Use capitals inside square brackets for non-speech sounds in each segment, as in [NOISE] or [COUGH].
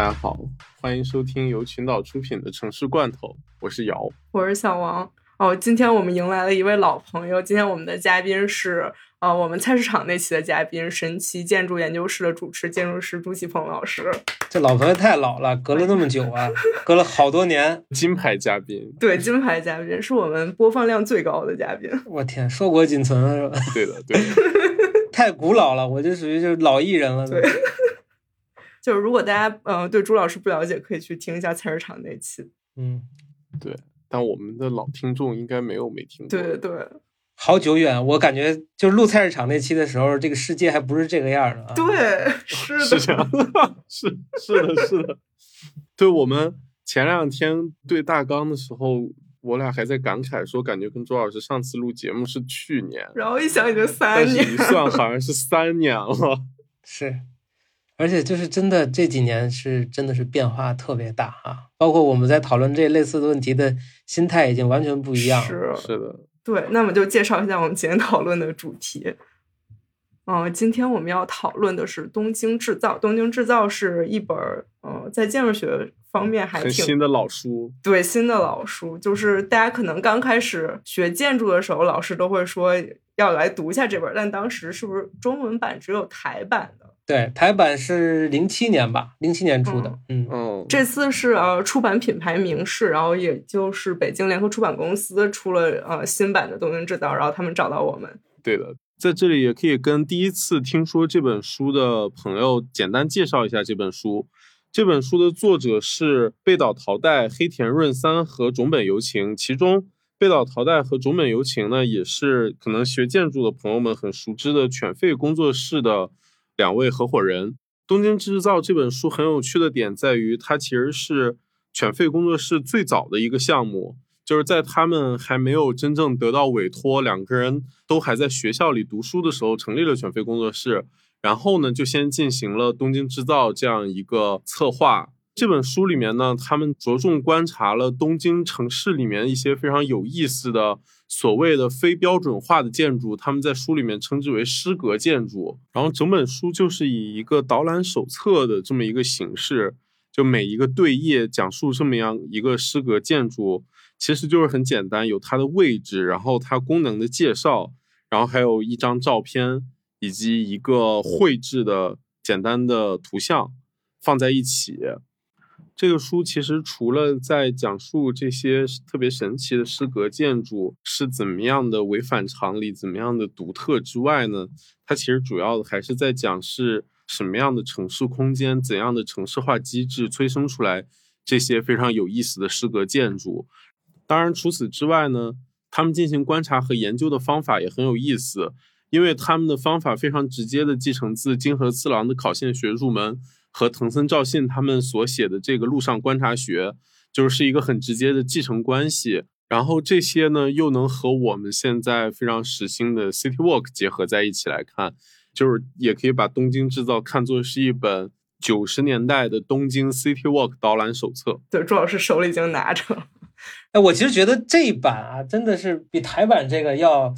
大家好，欢迎收听由群岛出品的城市罐头，我是姚，我是小王。哦，今天我们迎来了一位老朋友，今天我们的嘉宾是呃，我们菜市场那期的嘉宾，神奇建筑研究室的主持建筑师朱启鹏老师。这老朋友太老了，隔了那么久啊，[LAUGHS] 隔了好多年。金牌嘉宾，对，金牌嘉宾是我们播放量最高的嘉宾。我天，硕果仅存是吧？对的，对的。[LAUGHS] [LAUGHS] 太古老了，我就属于就是老艺人了。对。就是如果大家呃对朱老师不了解，可以去听一下菜市场那期。嗯，对。但我们的老听众应该没有没听过。对对对，好久远，我感觉就是录菜市场那期的时候，这个世界还不是这个样的啊。对，是的，是这样，是是的，是的。对我们前两天对大纲的时候，我俩还在感慨说，感觉跟周老师上次录节目是去年，然后一想已经三年，但是一算好像是三年了。是。而且就是真的这几年是真的是变化特别大啊，包括我们在讨论这类似的问题的心态已经完全不一样。是是的，对。那么就介绍一下我们今天讨论的主题。嗯，今天我们要讨论的是《东京制造》。《东京制造》是一本嗯，在建筑学方面还挺新的老书。对，新的老书，就是大家可能刚开始学建筑的时候，老师都会说要来读一下这本，但当时是不是中文版只有台版的？对，台版是零七年吧，零七年出的。嗯嗯，这次是呃出版品牌明示，然后也就是北京联合出版公司出了呃新版的《东京制造》，然后他们找到我们。对的，在这里也可以跟第一次听说这本书的朋友简单介绍一下这本书。这本书的作者是贝岛桃代、黑田润三和种本由晴，其中贝岛桃代和种本由晴呢，也是可能学建筑的朋友们很熟知的犬吠工作室的。两位合伙人，《东京制造》这本书很有趣的点在于，它其实是犬吠工作室最早的一个项目，就是在他们还没有真正得到委托，两个人都还在学校里读书的时候，成立了犬吠工作室。然后呢，就先进行了《东京制造》这样一个策划。这本书里面呢，他们着重观察了东京城市里面一些非常有意思的。所谓的非标准化的建筑，他们在书里面称之为诗格建筑。然后整本书就是以一个导览手册的这么一个形式，就每一个对页讲述这么样一个诗格建筑，其实就是很简单，有它的位置，然后它功能的介绍，然后还有一张照片以及一个绘制的简单的图像放在一起。这个书其实除了在讲述这些特别神奇的诗格建筑是怎么样的违反常理、怎么样的独特之外呢，它其实主要还是在讲是什么样的城市空间、怎样的城市化机制催生出来这些非常有意思的诗格建筑。当然，除此之外呢，他们进行观察和研究的方法也很有意思，因为他们的方法非常直接的继承自金河次郎的考线学入门。和藤森照信他们所写的这个路上观察学，就是一个很直接的继承关系。然后这些呢，又能和我们现在非常时兴的 City Walk 结合在一起来看，就是也可以把东京制造看作是一本九十年代的东京 City Walk 导览手册。对，朱老师手里已经拿着了。哎，我其实觉得这一版啊，真的是比台版这个要。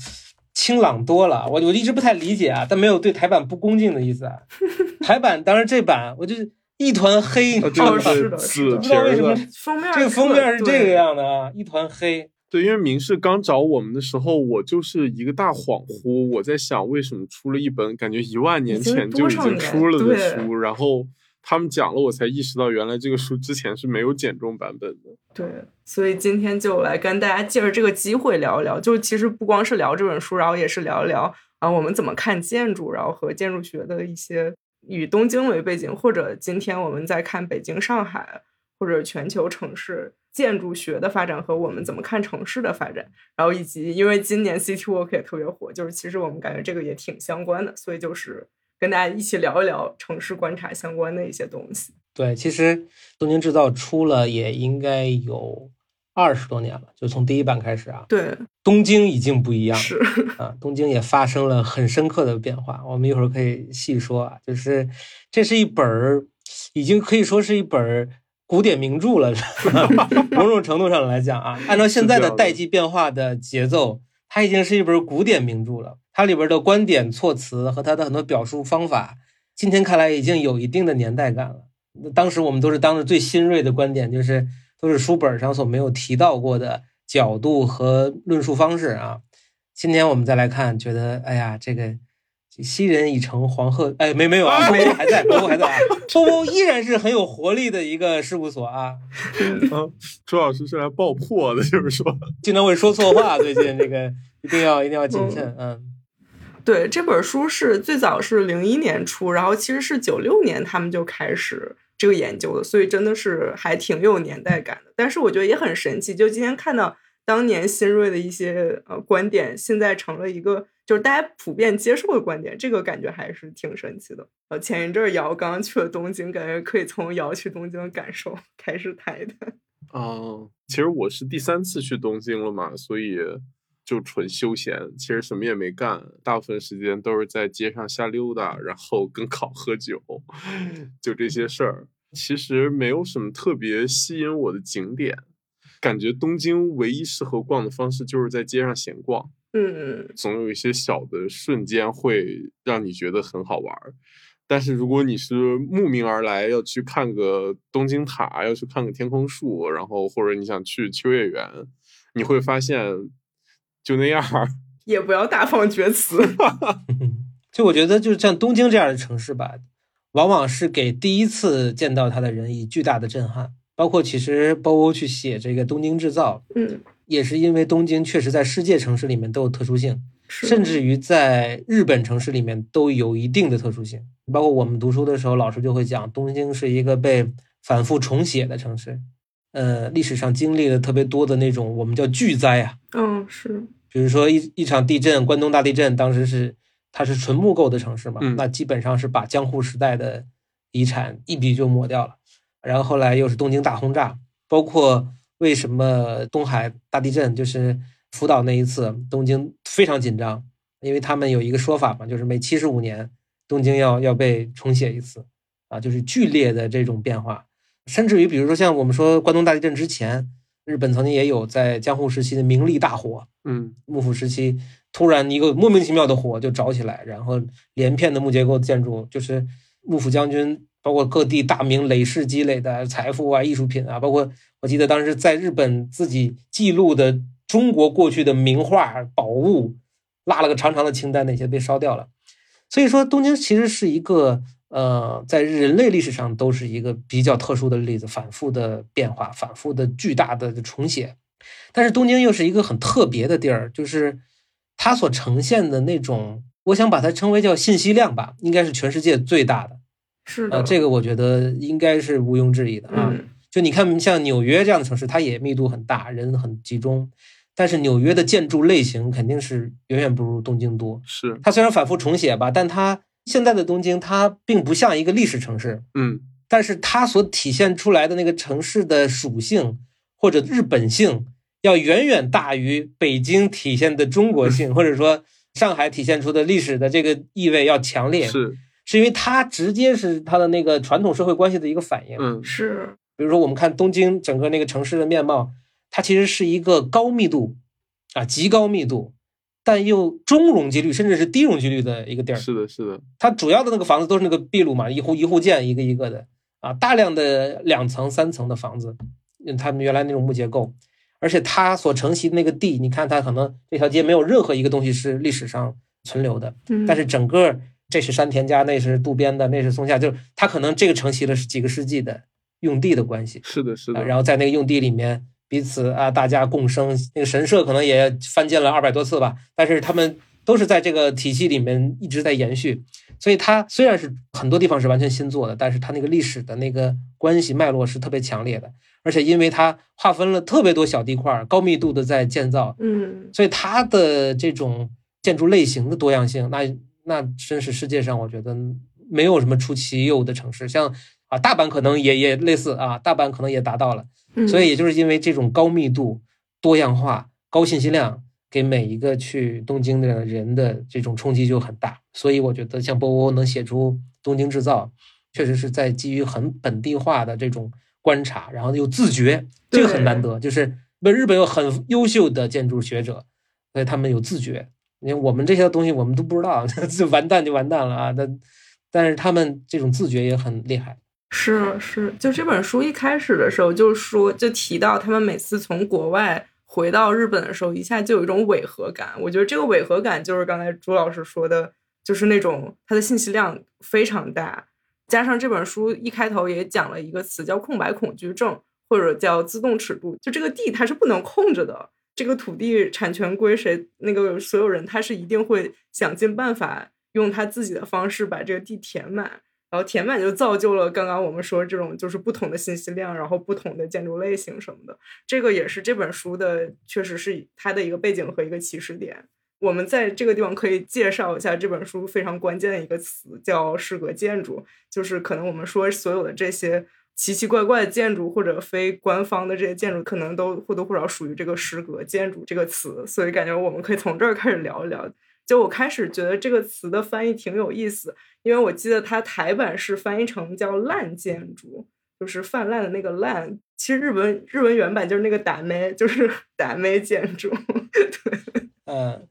清朗多了，我我一直不太理解啊，但没有对台版不恭敬的意思啊。[LAUGHS] 台版当然这版我就是一团黑，你知道吗？是的，不知道为什么封面这个封面是这个样的啊，一团黑。对，因为明世刚找我们的时候，我就是一个大恍惚，我在想为什么出了一本感觉一万年前就已经出了的书，然后。他们讲了，我才意识到原来这个书之前是没有简中版本的。对，所以今天就来跟大家借着这个机会聊一聊，就其实不光是聊这本书，然后也是聊一聊啊，我们怎么看建筑，然后和建筑学的一些以东京为背景，或者今天我们在看北京、上海或者全球城市建筑学的发展和我们怎么看城市的发展，然后以及因为今年 City Walk 也特别火，就是其实我们感觉这个也挺相关的，所以就是。跟大家一起聊一聊城市观察相关的一些东西。对，其实东京制造出了也应该有二十多年了，就从第一版开始啊。对，东京已经不一样是啊，东京也发生了很深刻的变化。我们一会儿可以细说啊，就是这是一本儿，已经可以说是一本古典名著了。[LAUGHS] 某种程度上来讲啊，按照现在的代际变化的节奏，它已经是一本古典名著了。它里边的观点、措辞和它的很多表述方法，今天看来已经有一定的年代感了。当时我们都是当着最新锐的观点，就是都是书本上所没有提到过的角度和论述方式啊。今天我们再来看，觉得哎呀，这个昔人已成黄鹤，哎，没没有啊，波波还在，波波还在啊，[LAUGHS] 波波依然是很有活力的一个事务所啊。朱老师是来爆破的，就是说经常会说错话，最近这个一定要一定要谨慎，嗯。对，这本书是最早是零一年出，然后其实是九六年他们就开始这个研究的，所以真的是还挺有年代感的。但是我觉得也很神奇，就今天看到当年新锐的一些呃观点，现在成了一个就是大家普遍接受的观点，这个感觉还是挺神奇的。呃，前一阵瑶刚刚去了东京，感觉可以从瑶去东京的感受开始谈一谈啊，其实我是第三次去东京了嘛，所以。就纯休闲，其实什么也没干，大部分时间都是在街上瞎溜达，然后跟烤喝酒，就这些事儿。其实没有什么特别吸引我的景点，感觉东京唯一适合逛的方式就是在街上闲逛。嗯，总有一些小的瞬间会让你觉得很好玩儿。但是如果你是慕名而来要去看个东京塔，要去看个天空树，然后或者你想去秋叶原，你会发现。就那样，[LAUGHS] 也不要大放厥词。[LAUGHS] 就我觉得，就是像东京这样的城市吧，往往是给第一次见到它的人以巨大的震撼。包括其实包欧去写这个《东京制造》，嗯，也是因为东京确实在世界城市里面都有特殊性，甚至于在日本城市里面都有一定的特殊性。包括我们读书的时候，老师就会讲，东京是一个被反复重写的城市。呃，历史上经历了特别多的那种我们叫巨灾啊，嗯，是，比如说一一场地震，关东大地震，当时是它是纯木构的城市嘛，那基本上是把江户时代的遗产一笔就抹掉了。然后后来又是东京大轰炸，包括为什么东海大地震，就是福岛那一次，东京非常紧张，因为他们有一个说法嘛，就是每七十五年东京要要被重写一次，啊，就是剧烈的这种变化。甚至于，比如说像我们说关东大地震之前，日本曾经也有在江户时期的名利大火，嗯，幕府时期突然一个莫名其妙的火就着起来，然后连片的木结构建筑，就是幕府将军，包括各地大名累世积累的财富啊、艺术品啊，包括我记得当时在日本自己记录的中国过去的名画宝物，拉了个长长的清单，那些被烧掉了。所以说，东京其实是一个。呃，在人类历史上都是一个比较特殊的例子，反复的变化，反复的巨大的重写。但是东京又是一个很特别的地儿，就是它所呈现的那种，我想把它称为叫信息量吧，应该是全世界最大的。是的，这个我觉得应该是毋庸置疑的啊。就你看，像纽约这样的城市，它也密度很大，人很集中，但是纽约的建筑类型肯定是远远不如东京多。是它虽然反复重写吧，但它。现在的东京，它并不像一个历史城市，嗯，但是它所体现出来的那个城市的属性或者日本性，要远远大于北京体现的中国性，[LAUGHS] 或者说上海体现出的历史的这个意味要强烈，是，是因为它直接是它的那个传统社会关系的一个反应，嗯，是，比如说我们看东京整个那个城市的面貌，它其实是一个高密度，啊，极高密度。但又中容积率甚至是低容积率的一个地儿，是的，是的。它主要的那个房子都是那个壁炉嘛，一户一户建，一个一个的啊，大量的两层、三层的房子，他们原来那种木结构，而且它所承袭的那个地，你看它可能这条街没有任何一个东西是历史上存留的，但是整个这是山田家，那是渡边的，那是松下，就是它可能这个承袭了是几个世纪的用地的关系，是的，是的。然后在那个用地里面。彼此啊，大家共生。那个神社可能也翻建了二百多次吧，但是他们都是在这个体系里面一直在延续。所以它虽然是很多地方是完全新做的，但是它那个历史的那个关系脉络是特别强烈的。而且因为它划分了特别多小地块，高密度的在建造，嗯，所以它的这种建筑类型的多样性，那那真是世界上我觉得没有什么出其右的城市。像啊，大阪可能也也类似啊，大阪可能也达到了。所以也就是因为这种高密度、多样化、高信息量，给每一个去东京的人的这种冲击就很大。所以我觉得像波波能写出《东京制造》，确实是在基于很本地化的这种观察，然后又自觉，这个很难得。就是日本有很优秀的建筑学者，所以他们有自觉。你看我们这些东西我们都不知道，[LAUGHS] 就完蛋就完蛋了啊！但但是他们这种自觉也很厉害。是是，就这本书一开始的时候就说，就提到他们每次从国外回到日本的时候，一下就有一种违和感。我觉得这个违和感就是刚才朱老师说的，就是那种它的信息量非常大，加上这本书一开头也讲了一个词叫空白恐惧症，或者叫自动尺度，就这个地它是不能控制的，这个土地产权归谁，那个所有人他是一定会想尽办法用他自己的方式把这个地填满。然后填满就造就了刚刚我们说这种就是不同的信息量，然后不同的建筑类型什么的。这个也是这本书的，确实是它的一个背景和一个起始点。我们在这个地方可以介绍一下这本书非常关键的一个词，叫诗格建筑。就是可能我们说所有的这些奇奇怪怪的建筑或者非官方的这些建筑，可能都或多或少属于这个诗格建筑这个词。所以感觉我们可以从这儿开始聊一聊。就我开始觉得这个词的翻译挺有意思，因为我记得它台版是翻译成叫“烂建筑”，就是泛滥的那个“烂”。其实日文日文原版就是那个“打咩”，就是“打咩建筑”。对，嗯，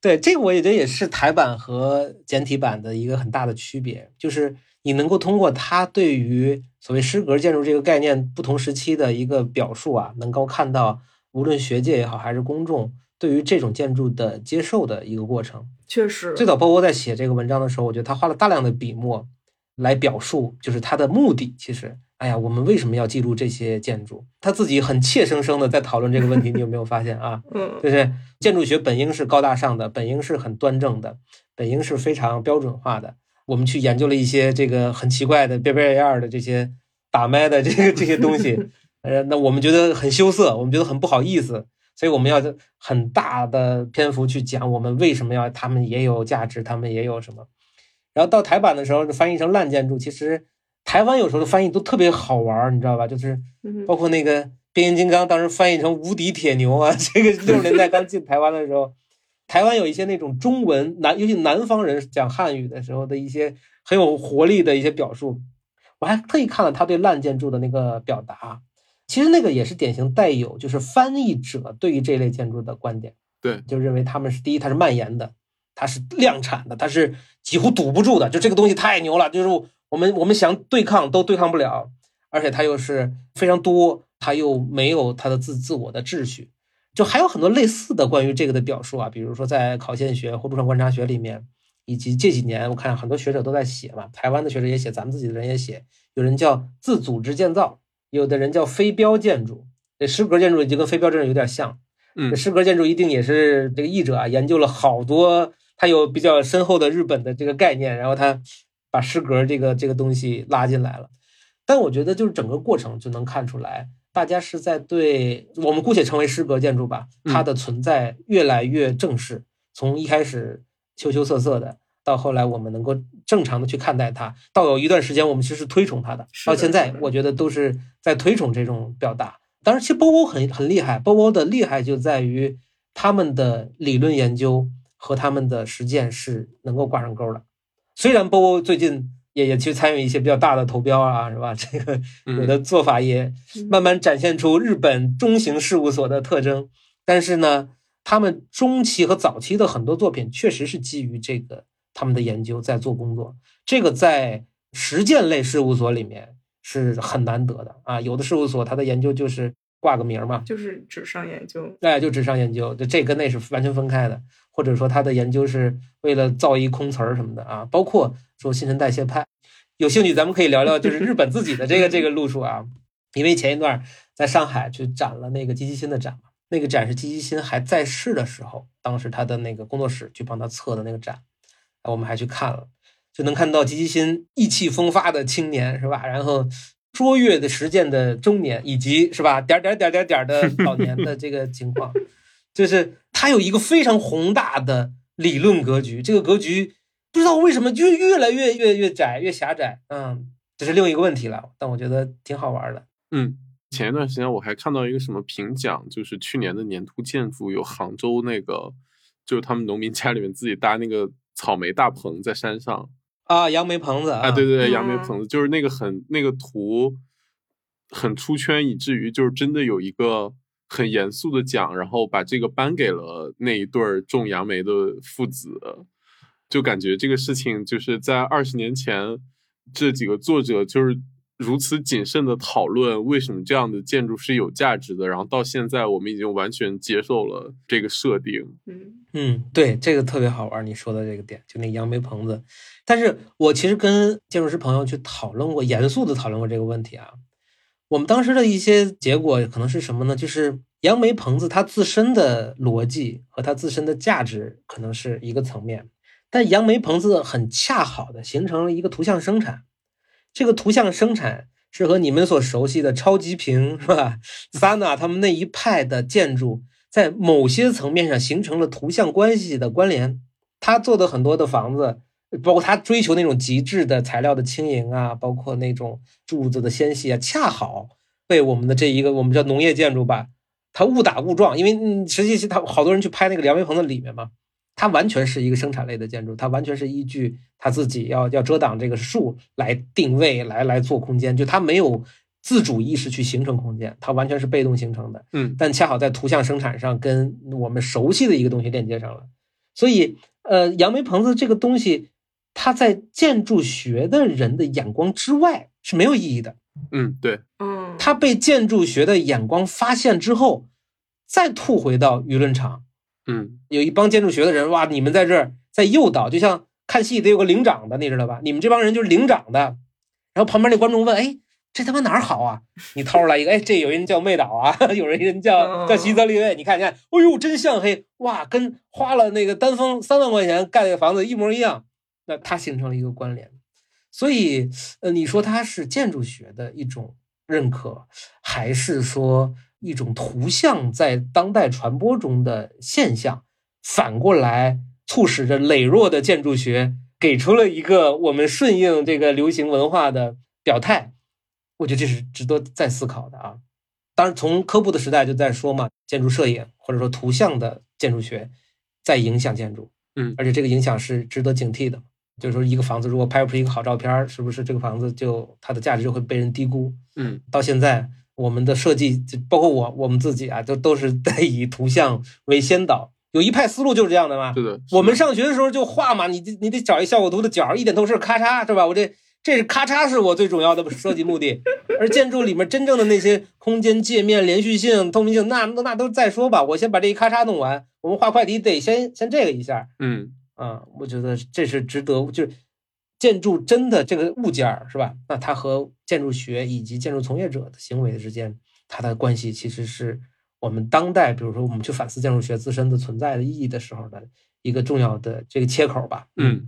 对，这个我也觉得也是台版和简体版的一个很大的区别，就是你能够通过它对于所谓诗格建筑这个概念不同时期的一个表述啊，能够看到无论学界也好，还是公众。对于这种建筑的接受的一个过程，确实，最早波波在写这个文章的时候，我觉得他花了大量的笔墨来表述，就是他的目的。其实，哎呀，我们为什么要记录这些建筑？他自己很怯生生的在讨论这个问题。你有没有发现啊？[LAUGHS] 嗯，就是建筑学本应是高大上的，本应是很端正的，本应是非常标准化的。我们去研究了一些这个很奇怪的、边边样的这些打麦的这个这些东西，[LAUGHS] 呃，那我们觉得很羞涩，我们觉得很不好意思。所以我们要很大的篇幅去讲我们为什么要他们也有价值，他们也有什么。然后到台版的时候，翻译成烂建筑。其实台湾有时候的翻译都特别好玩，你知道吧？就是包括那个变形金刚，当时翻译成无敌铁牛啊。[LAUGHS] 这个 [LAUGHS] 六十年代刚进台湾的时候，台湾有一些那种中文南，尤其南方人讲汉语的时候的一些很有活力的一些表述。我还特意看了他对烂建筑的那个表达。其实那个也是典型带有，就是翻译者对于这类建筑的观点，对，就认为他们是第一，它是蔓延的，它是量产的，它是几乎堵不住的，就这个东西太牛了，就是我们我们想对抗都对抗不了，而且它又是非常多，它又没有它的自自我的秩序，就还有很多类似的关于这个的表述啊，比如说在考现学或路上观察学里面，以及这几年我看很多学者都在写嘛，台湾的学者也写，咱们自己的人也写，有人叫自组织建造。有的人叫非标建筑，这诗格建筑就跟非标建筑有点像。嗯，诗格建筑一定也是这个译者啊研究了好多，他有比较深厚的日本的这个概念，然后他把诗格这个这个东西拉进来了。但我觉得就是整个过程就能看出来，大家是在对我们姑且称为诗格建筑吧，它的存在越来越正式，从一开始羞羞涩涩的。到后来，我们能够正常的去看待它，到有一段时间，我们其实是推崇它的。到现在，我觉得都是在推崇这种表达。当然，其实波波很很厉害，波波的厉害就在于他们的理论研究和他们的实践是能够挂上钩的。虽然波波最近也也去参与一些比较大的投标啊，是吧？这个有的做法也慢慢展现出日本中型事务所的特征，但是呢，他们中期和早期的很多作品确实是基于这个。他们的研究在做工作，这个在实践类事务所里面是很难得的啊。有的事务所它的研究就是挂个名嘛，就是纸上研究，哎，就纸上研究，就这跟那是完全分开的。或者说他的研究是为了造一空词儿什么的啊。包括说新陈代谢派，有兴趣咱们可以聊聊，就是日本自己的这个这个路数啊。因为前一段在上海去展了那个积极新的展嘛，那个展是积极新还在世的时候，当时他的那个工作室去帮他测的那个展。我们还去看了，就能看到积极新意气风发的青年是吧？然后卓越的实践的中年，以及是吧点点点点点的老年的这个情况，就是他有一个非常宏大的理论格局。这个格局不知道为什么就越来越越越窄越狭窄，嗯，这是另一个问题了。但我觉得挺好玩的。嗯，前一段时间我还看到一个什么评奖，就是去年的年度建筑有杭州那个，就是他们农民家里面自己搭那个。草莓大棚在山上啊，杨梅棚子啊，对对对，杨梅棚子就是那个很那个图很出圈，以至于就是真的有一个很严肃的奖，然后把这个颁给了那一对种杨梅的父子，就感觉这个事情就是在二十年前这几个作者就是如此谨慎的讨论为什么这样的建筑是有价值的，然后到现在我们已经完全接受了这个设定。嗯嗯，对，这个特别好玩，你说的这个点，就那杨梅棚子。但是我其实跟建筑师朋友去讨论过，严肃的讨论过这个问题啊。我们当时的一些结果可能是什么呢？就是杨梅棚子它自身的逻辑和它自身的价值可能是一个层面，但杨梅棚子很恰好的形成了一个图像生产，这个图像生产是和你们所熟悉的超级屏是吧？Sana 他们那一派的建筑在某些层面上形成了图像关系的关联。他做的很多的房子。包括他追求那种极致的材料的轻盈啊，包括那种柱子的纤细啊，恰好被我们的这一个我们叫农业建筑吧，他误打误撞，因为，实际是他好多人去拍那个梁梅棚的里面嘛，它完全是一个生产类的建筑，它完全是依据它自己要要遮挡这个树来定位来来做空间，就它没有自主意识去形成空间，它完全是被动形成的。嗯，但恰好在图像生产上跟我们熟悉的一个东西链接上了，所以呃，杨梅棚子这个东西。它在建筑学的人的眼光之外是没有意义的。嗯，对，嗯，它被建筑学的眼光发现之后，再吐回到舆论场。嗯，有一帮建筑学的人，哇，你们在这儿在诱导，就像看戏得有个领长的，你知道吧？你们这帮人就是领长的。然后旁边那观众问：“哎，这他妈哪儿好啊？”你掏出来一个，哎，这有人叫妹岛啊，[LAUGHS] 有人人叫叫西泽立卫。你看，你看，哎呦，真像嘿哇，跟花了那个丹峰三万块钱盖那个房子一模一样。那它形成了一个关联，所以，呃，你说它是建筑学的一种认可，还是说一种图像在当代传播中的现象？反过来促使着羸弱的建筑学给出了一个我们顺应这个流行文化的表态，我觉得这是值得再思考的啊。当然，从科布的时代就在说嘛，建筑摄影或者说图像的建筑学在影响建筑，嗯，而且这个影响是值得警惕的。就是说，一个房子如果拍不出一个好照片，是不是这个房子就它的价值就会被人低估？嗯，到现在我们的设计，包括我我们自己啊，都都是在 [LAUGHS] 以图像为先导。有一派思路就是这样的嘛。对的，我们上学的时候就画嘛，你你得找一效果图的角，一点透视，咔嚓，是吧？我这这是咔嚓是我最重要的设计目的。而建筑里面真正的那些空间界面、连续性、透明性，那那都再说吧。我先把这一咔嚓弄完，我们画快题得先先这个一下。嗯。啊，我觉得这是值得，就是建筑真的这个物件儿是吧？那它和建筑学以及建筑从业者的行为之间，它的关系其实是我们当代，比如说我们去反思建筑学自身的存在的意义的时候的一个重要的这个切口吧。嗯，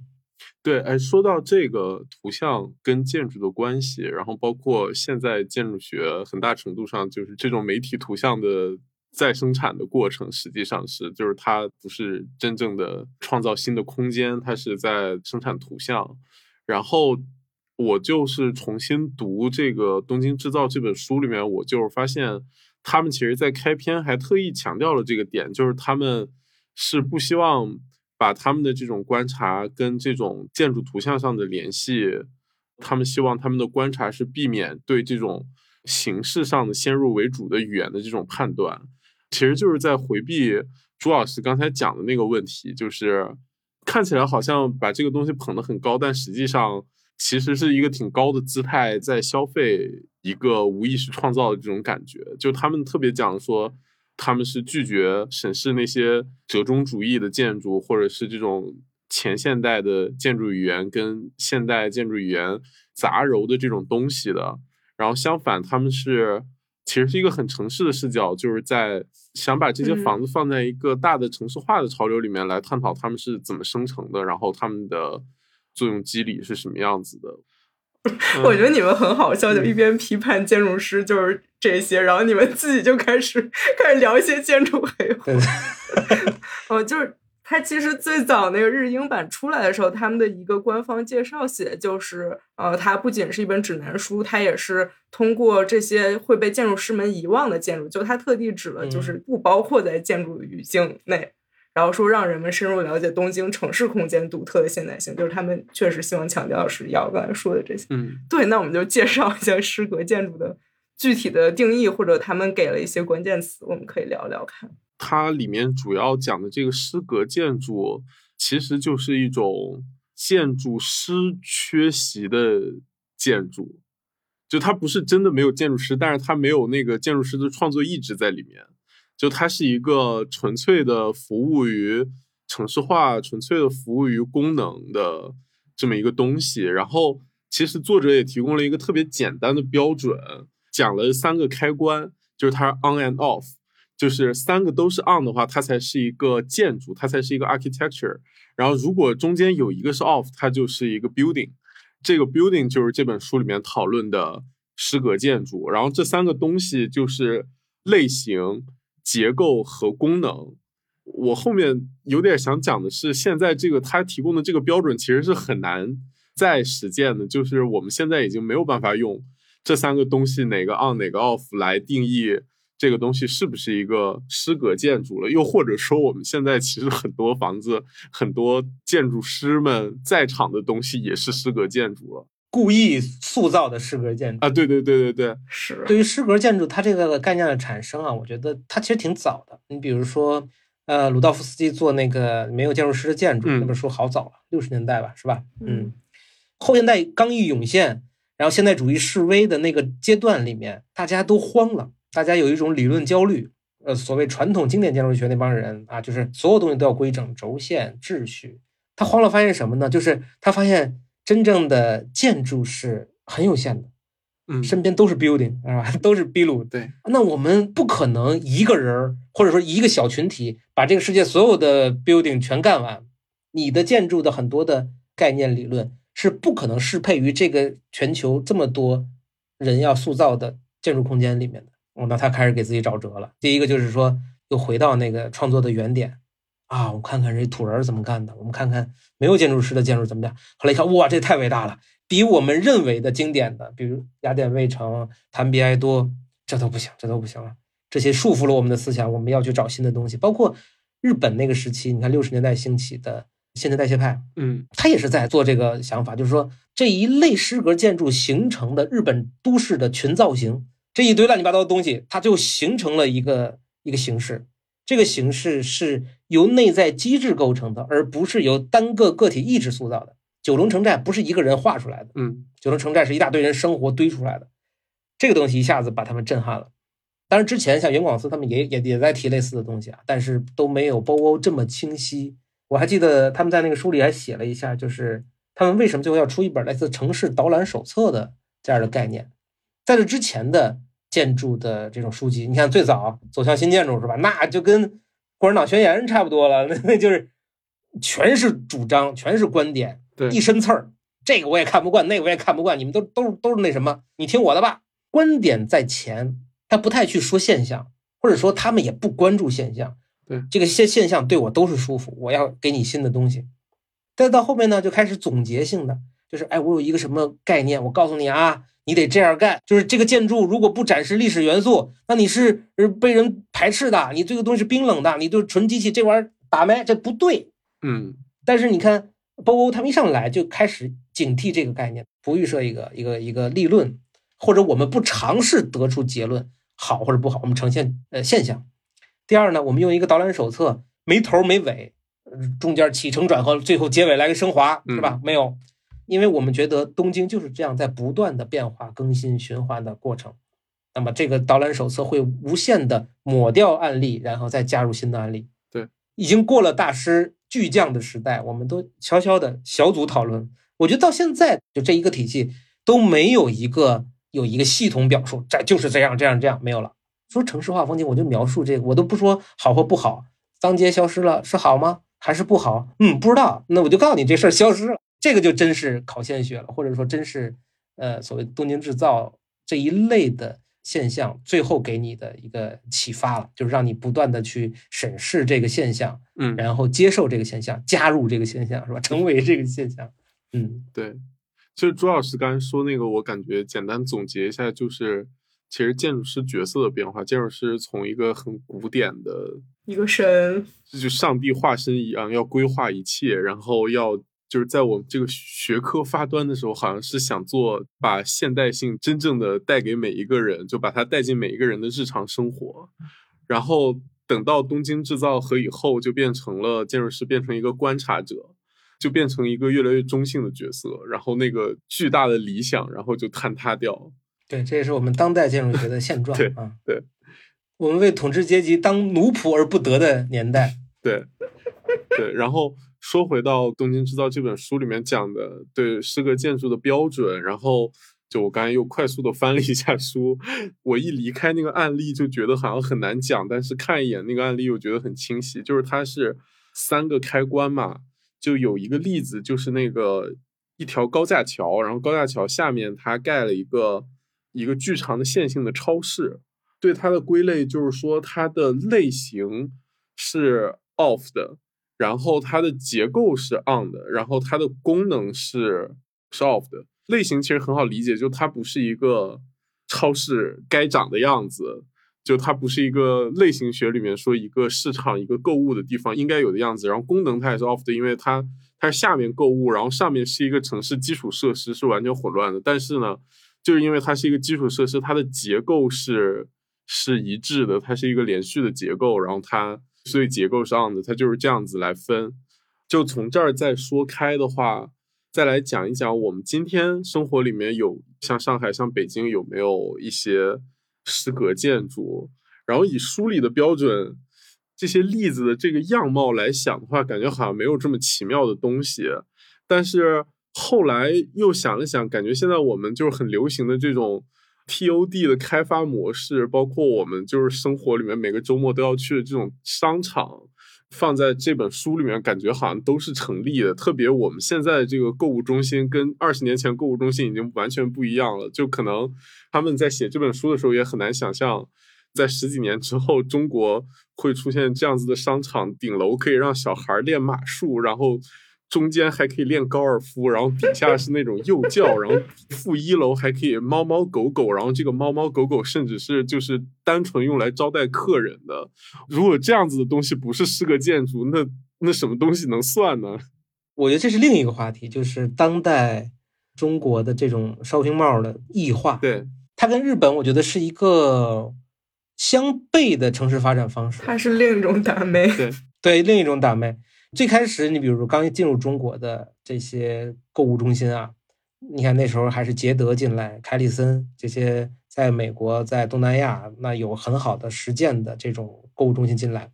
对，哎，说到这个图像跟建筑的关系，然后包括现在建筑学很大程度上就是这种媒体图像的。再生产的过程实际上是，就是它不是真正的创造新的空间，它是在生产图像。然后我就是重新读这个《东京制造》这本书里面，我就发现他们其实在开篇还特意强调了这个点，就是他们是不希望把他们的这种观察跟这种建筑图像上的联系，他们希望他们的观察是避免对这种形式上的先入为主的语言的这种判断。其实就是在回避朱老师刚才讲的那个问题，就是看起来好像把这个东西捧得很高，但实际上其实是一个挺高的姿态在消费一个无意识创造的这种感觉。就他们特别讲说，他们是拒绝审视那些折中主义的建筑，或者是这种前现代的建筑语言跟现代建筑语言杂糅的这种东西的。然后相反，他们是。其实是一个很城市的视角，就是在想把这些房子放在一个大的城市化的潮流里面来探讨他们是怎么生成的，然后他们的作用机理是什么样子的。我觉得你们很好笑，就一边批判建筑师就是这些，然后你们自己就开始开始聊一些建筑黑话。[LAUGHS] 哦，就是。它其实最早那个日英版出来的时候，他们的一个官方介绍写就是，呃，它不仅是一本指南书，它也是通过这些会被建筑师们遗忘的建筑，就它特地指了，就是不包括在建筑语境内，然后说让人们深入了解东京城市空间独特的现代性，就是他们确实希望强调是要刚才说的这些。嗯，对，那我们就介绍一下诗格建筑的具体的定义，或者他们给了一些关键词，我们可以聊聊看。它里面主要讲的这个诗格建筑，其实就是一种建筑师缺席的建筑，就它不是真的没有建筑师，但是它没有那个建筑师的创作意志在里面。就它是一个纯粹的服务于城市化、纯粹的服务于功能的这么一个东西。然后，其实作者也提供了一个特别简单的标准，讲了三个开关，就是它 on and off，就是三个都是 on 的话，它才是一个建筑，它才是一个 architecture。然后，如果中间有一个是 off，它就是一个 building。这个 building 就是这本书里面讨论的诗格建筑。然后，这三个东西就是类型。结构和功能，我后面有点想讲的是，现在这个他提供的这个标准其实是很难再实践的，就是我们现在已经没有办法用这三个东西哪个 on 哪个 off 来定义这个东西是不是一个诗格建筑了，又或者说我们现在其实很多房子、很多建筑师们在场的东西也是诗格建筑了。故意塑造的诗格建筑。啊，对对对对对，是。对于诗格建筑它这个概念的产生啊，我觉得它其实挺早的。你比如说，呃，鲁道夫斯基做那个没有建筑师的建筑那本书好早了，六十年代吧，是吧？嗯，后现代刚一涌现，然后现代主义示威的那个阶段里面，大家都慌了，大家有一种理论焦虑。呃，所谓传统经典建筑学那帮人啊，就是所有东西都要规整、轴线、秩序。他慌了，发现什么呢？就是他发现。真正的建筑是很有限的，嗯，身边都是 building，是吧？[LAUGHS] 都是 b 路。对，那我们不可能一个人或者说一个小群体把这个世界所有的 building 全干完。你的建筑的很多的概念理论是不可能适配于这个全球这么多人要塑造的建筑空间里面的。哦，那他开始给自己找辙了。第一个就是说，又回到那个创作的原点。啊，我看看这土人怎么干的，我们看看没有建筑师的建筑怎么样。后来一看，哇，这太伟大了，比我们认为的经典的，比如雅典卫城、坦比埃多，这都不行，这都不行了。这些束缚了我们的思想，我们要去找新的东西。包括日本那个时期，你看六十年代兴起的新陈代谢派，嗯，他也是在做这个想法，就是说这一类诗格建筑形成的日本都市的群造型，这一堆乱七八糟的东西，它就形成了一个一个形式。这个形式是由内在机制构成的，而不是由单个个体意志塑造的。九龙城寨不是一个人画出来的，嗯，九龙城寨是一大堆人生活堆出来的。这个东西一下子把他们震撼了。当然，之前像袁广思他们也也也在提类似的东西啊，但是都没有包欧这么清晰。我还记得他们在那个书里还写了一下，就是他们为什么最后要出一本类似城市导览手册的这样的概念，在这之前的。建筑的这种书籍，你看最早走向新建筑是吧？那就跟共产党宣言差不多了，[LAUGHS] 那那就是全是主张，全是观点，一身刺儿。这个我也看不惯，那个我也看不惯，你们都都都是那什么？你听我的吧，观点在前，他不太去说现象，或者说他们也不关注现象。对这个现现象对我都是舒服，我要给你新的东西。再到后面呢，就开始总结性的，就是哎，我有一个什么概念，我告诉你啊。你得这样干，就是这个建筑如果不展示历史元素，那你是被人排斥的。你这个东西是冰冷的，你就是纯机器，这玩意儿打没？这不对。嗯。但是你看，包欧他们一上来就开始警惕这个概念，不预设一个一个一个立论，或者我们不尝试得出结论，好或者不好，我们呈现呃现象。第二呢，我们用一个导览手册，没头没尾，中间起承转合，最后结尾来个升华，是吧？没有。因为我们觉得东京就是这样在不断的变化、更新、循环的过程，那么这个导览手册会无限的抹掉案例，然后再加入新的案例。对，已经过了大师巨匠的时代，我们都悄悄的小组讨论。我觉得到现在就这一个体系都没有一个有一个系统表述，这就是这样这样这样没有了。说城市化风景，我就描述这个，我都不说好或不好。当街消失了是好吗？还是不好？嗯，不知道。那我就告诉你，这事儿消失了。这个就真是考现学了，或者说真是，呃，所谓东京制造这一类的现象，最后给你的一个启发了，就是让你不断的去审视这个现象，嗯，然后接受这个现象，加入这个现象，是吧？成为这个现象，嗯，对。其实朱老师刚才说那个，我感觉简单总结一下，就是其实建筑师角色的变化，建筑师从一个很古典的一个神，就上帝化身一样，要规划一切，然后要。就是在我们这个学科发端的时候，好像是想做把现代性真正的带给每一个人，就把它带进每一个人的日常生活。然后等到东京制造和以后，就变成了建筑师变成一个观察者，就变成一个越来越中性的角色。然后那个巨大的理想，然后就坍塌掉。对，这也是我们当代建筑学的现状 [LAUGHS] 对啊。对，我们为统治阶级当奴仆而不得的年代。[LAUGHS] 对，对，然后说回到《东京制造》这本书里面讲的对诗格建筑的标准，然后就我刚才又快速的翻了一下书，我一离开那个案例就觉得好像很难讲，但是看一眼那个案例又觉得很清晰，就是它是三个开关嘛，就有一个例子就是那个一条高架桥，然后高架桥下面它盖了一个一个巨长的线性的超市，对它的归类就是说它的类型是 off 的，然后它的结构是 on 的，然后它的功能是是 off 的。类型其实很好理解，就它不是一个超市该长的样子，就它不是一个类型学里面说一个市场一个购物的地方应该有的样子。然后功能它也是 off 的，因为它它下面购物，然后上面是一个城市基础设施，是完全混乱的。但是呢，就是因为它是一个基础设施，它的结构是是一致的，它是一个连续的结构，然后它所以结构上的，它就是这样子来分。就从这儿再说开的话，再来讲一讲我们今天生活里面有像上海、像北京有没有一些诗格建筑，然后以书里的标准。这些例子的这个样貌来想的话，感觉好像没有这么奇妙的东西。但是后来又想了想，感觉现在我们就是很流行的这种 TOD 的开发模式，包括我们就是生活里面每个周末都要去的这种商场，放在这本书里面，感觉好像都是成立的。特别我们现在这个购物中心跟二十年前购物中心已经完全不一样了，就可能他们在写这本书的时候也很难想象。在十几年之后，中国会出现这样子的商场，顶楼可以让小孩练马术，然后中间还可以练高尔夫，然后底下是那种幼教，然后负一楼还可以猫猫狗狗，然后这个猫猫狗狗甚至是就是单纯用来招待客人的。如果这样子的东西不是诗格建筑，那那什么东西能算呢？我觉得这是另一个话题，就是当代中国的这种 shopping mall 的异化。对，它跟日本，我觉得是一个。相悖的城市发展方式，它是另一种打妹，对对，另一种打妹。最开始，你比如说刚进入中国的这些购物中心啊，你看那时候还是捷德进来，凯里森这些在美国、在东南亚那有很好的实践的这种购物中心进来。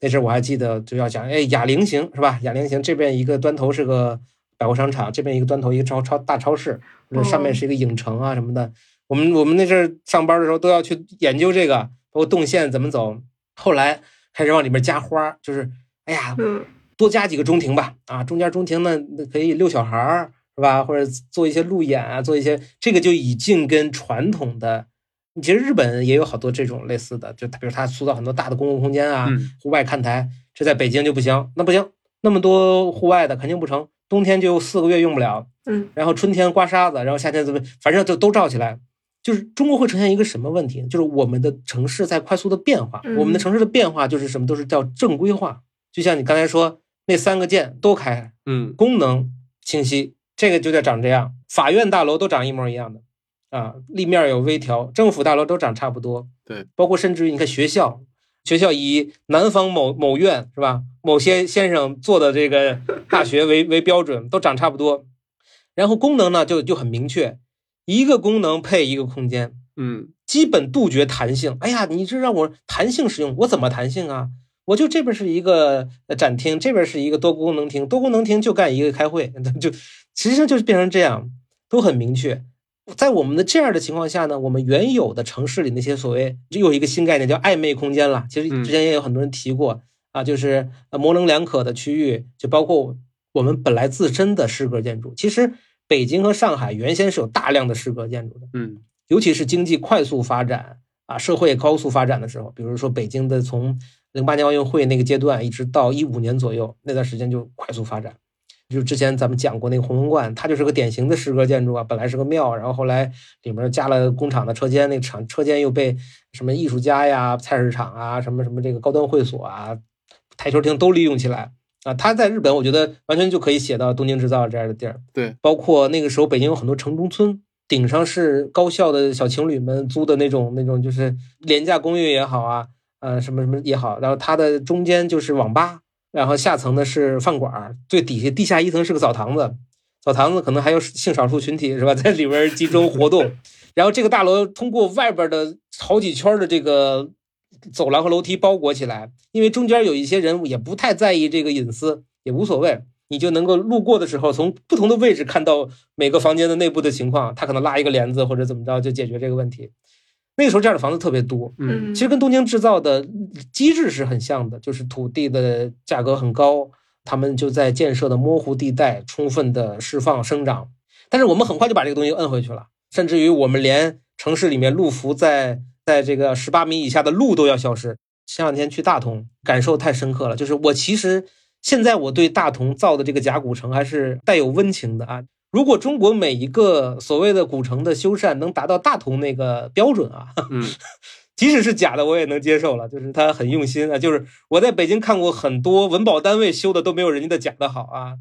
那时候我还记得就要讲，哎，哑铃型是吧？哑铃型这边一个端头是个百货商场，这边一个端头一个超超大超市，上面是一个影城啊什么的。我们我们那阵儿上班的时候都要去研究这个。包括动线怎么走，后来开始往里面加花，就是哎呀，多加几个中庭吧，啊，中间中庭呢可以遛小孩儿，是吧？或者做一些路演啊，做一些这个就已经跟传统的，其实日本也有好多这种类似的，就比如他塑造很多大的公共空间啊，户外看台，这在北京就不行，那不行，那么多户外的肯定不成，冬天就四个月用不了，嗯，然后春天刮沙子，然后夏天怎么，反正就都罩起来。就是中国会呈现一个什么问题？就是我们的城市在快速的变化，我们的城市的变化就是什么都是叫正规化。就像你刚才说那三个键都开，嗯，功能清晰，这个就得长这样。法院大楼都长一模一样的啊，立面有微调，政府大楼都长差不多。对，包括甚至于你看学校，学校以南方某某院是吧？某些先生做的这个大学为为标准，都长差不多。然后功能呢就就很明确。一个功能配一个空间，嗯，基本杜绝弹性。哎呀，你这让我弹性使用，我怎么弹性啊？我就这边是一个展厅，这边是一个多功能厅，多功能厅就干一个开会，[LAUGHS] 就实际上就是变成这样，都很明确。在我们的这样的情况下呢，我们原有的城市里那些所谓又有一个新概念叫暧昧空间了。其实之前也有很多人提过啊，就是模棱两可的区域，就包括我们本来自身的诗格建筑，其实。北京和上海原先是有大量的诗格建筑的，嗯，尤其是经济快速发展啊，社会高速发展的时候，比如说北京的从零八年奥运会那个阶段，一直到一五年左右那段时间就快速发展。就之前咱们讲过那个红文观，它就是个典型的诗歌建筑啊，本来是个庙，然后后来里面加了工厂的车间，那厂车间又被什么艺术家呀、菜市场啊、什么什么这个高端会所啊、台球厅都利用起来。啊，它在日本，我觉得完全就可以写到东京制造这样的地儿。对，包括那个时候北京有很多城中村，顶上是高校的小情侣们租的那种那种，就是廉价公寓也好啊，呃，什么什么也好。然后它的中间就是网吧，然后下层呢是饭馆，最底下地下一层是个澡堂子。澡堂子可能还有性少数群体是吧，[LAUGHS] 在里边集中活动。然后这个大楼通过外边的好几圈的这个走廊和楼梯包裹起来，因为中间有一些人也不太在意这个隐私，也无所谓，你就能够路过的时候从不同的位置看到每个房间的内部的情况。他可能拉一个帘子或者怎么着就解决这个问题。那个时候这样的房子特别多，嗯其实跟东京制造的机制是很像的，就是土地的价格很高，他们就在建设的模糊地带充分的释放生长。但是我们很快就把这个东西摁回去了，甚至于我们连城市里面路幅在在这个十八米以下的路都要消失。前两天去大同，感受太深刻了，就是我其实现在我对大同造的这个甲骨城还是带有温情的啊。如果中国每一个所谓的古城的修缮能达到大同那个标准啊，嗯 [LAUGHS] 即使是假的，我也能接受了。就是他很用心啊，就是我在北京看过很多文保单位修的都没有人家的假的好啊。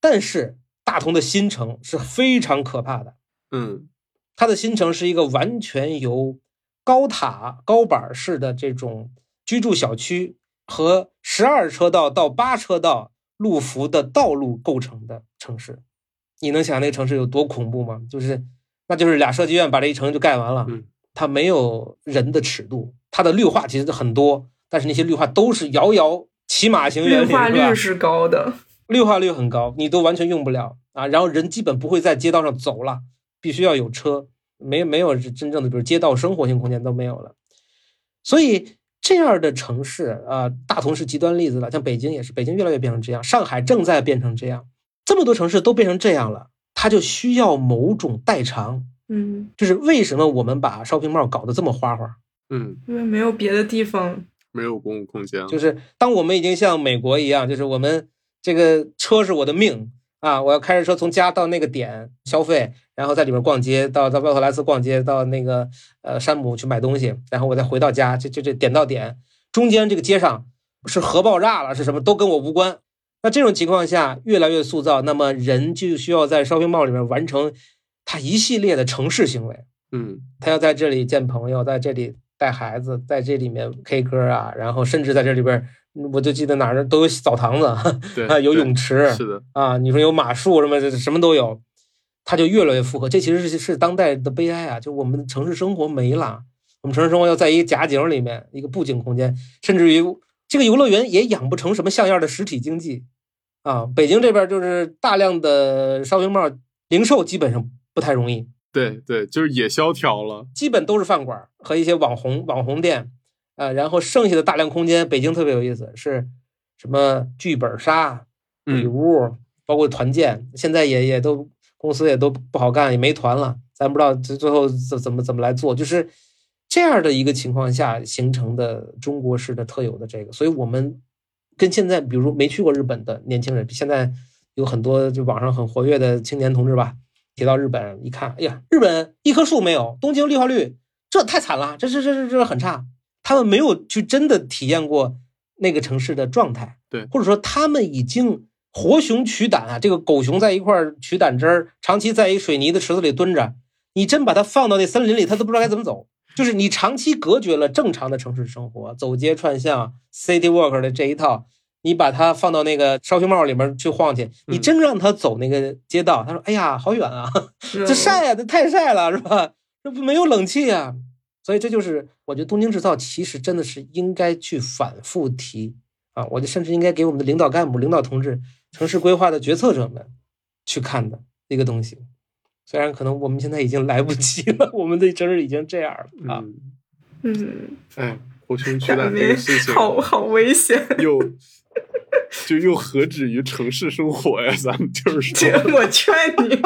但是大同的新城是非常可怕的，嗯它的新城是一个完全由高塔高板式的这种居住小区和十二车道到八车道路幅的道路构成的城市。你能想象那个城市有多恐怖吗？就是，那就是俩设计院把这一城就盖完了。嗯它没有人的尺度，它的绿化其实很多，但是那些绿化都是遥遥骑马行园绿化率是高的，绿化率很高，你都完全用不了啊。然后人基本不会在街道上走了，必须要有车，没没有真正的比如街道生活性空间都没有了。所以这样的城市啊，大同是极端例子了，像北京也是，北京越来越变成这样，上海正在变成这样，这么多城市都变成这样了，它就需要某种代偿。嗯，就是为什么我们把 shopping mall 搞得这么花花？嗯，因为没有别的地方，没有公共空间，就是当我们已经像美国一样，就是我们这个车是我的命啊，我要开着车从家到那个点消费，然后在里面逛街，到到奥特莱斯逛街，到那个呃山姆去买东西，然后我再回到家，这这这点到点，中间这个街上是核爆炸了，是什么都跟我无关。那这种情况下越来越塑造，那么人就需要在 shopping mall 里面完成他一系列的城市行为。嗯他要在这里见朋友，在这里带孩子，在这里面 K 歌啊，然后甚至在这里边，我就记得哪儿都有澡堂子对啊，[LAUGHS] 有泳池是的，啊，你说有马术什么什么都有，他就越来越复合。这其实是是当代的悲哀啊，就我们的城市生活没了，我们城市生活要在一个假景里面，一个布景空间，甚至于这个游乐园也养不成什么像样的实体经济啊。北京这边就是大量的 shopping mall 零售基本上不太容易。对对，就是也萧条了，基本都是饭馆和一些网红网红店，呃，然后剩下的大量空间，北京特别有意思，是什么剧本杀、鬼嗯屋，包括团建，现在也也都公司也都不好干，也没团了，咱不知道最最后怎怎么怎么来做，就是这样的一个情况下形成的中国式的特有的这个，所以我们跟现在比如说没去过日本的年轻人，现在有很多就网上很活跃的青年同志吧。提到日本，一看，哎呀，日本一棵树没有，东京绿化率这太惨了，这这这这这很差。他们没有去真的体验过那个城市的状态，对或者说他们已经活熊取胆啊，这个狗熊在一块儿取胆汁儿，长期在一水泥的池子里蹲着，你真把它放到那森林里，它都不知道该怎么走。就是你长期隔绝了正常的城市生活，走街串巷、city walk 的这一套。你把它放到那个烧熊帽里面去晃去，你真让他走那个街道，他说：“哎呀，好远啊，[LAUGHS] 这晒呀、这太晒了，是吧？这不没有冷气啊。”所以这就是我觉得东京制造其实真的是应该去反复提啊，我就甚至应该给我们的领导干部、领导同志、城市规划的决策者们去看的一个东西。虽然可能我们现在已经来不及了，[LAUGHS] 我们的城市已经这样了啊。嗯，嗯，哎，活熊取胆这咱们个事情，好好危险。又就又何止于城市生活呀？咱们就是这说，我劝你，[LAUGHS]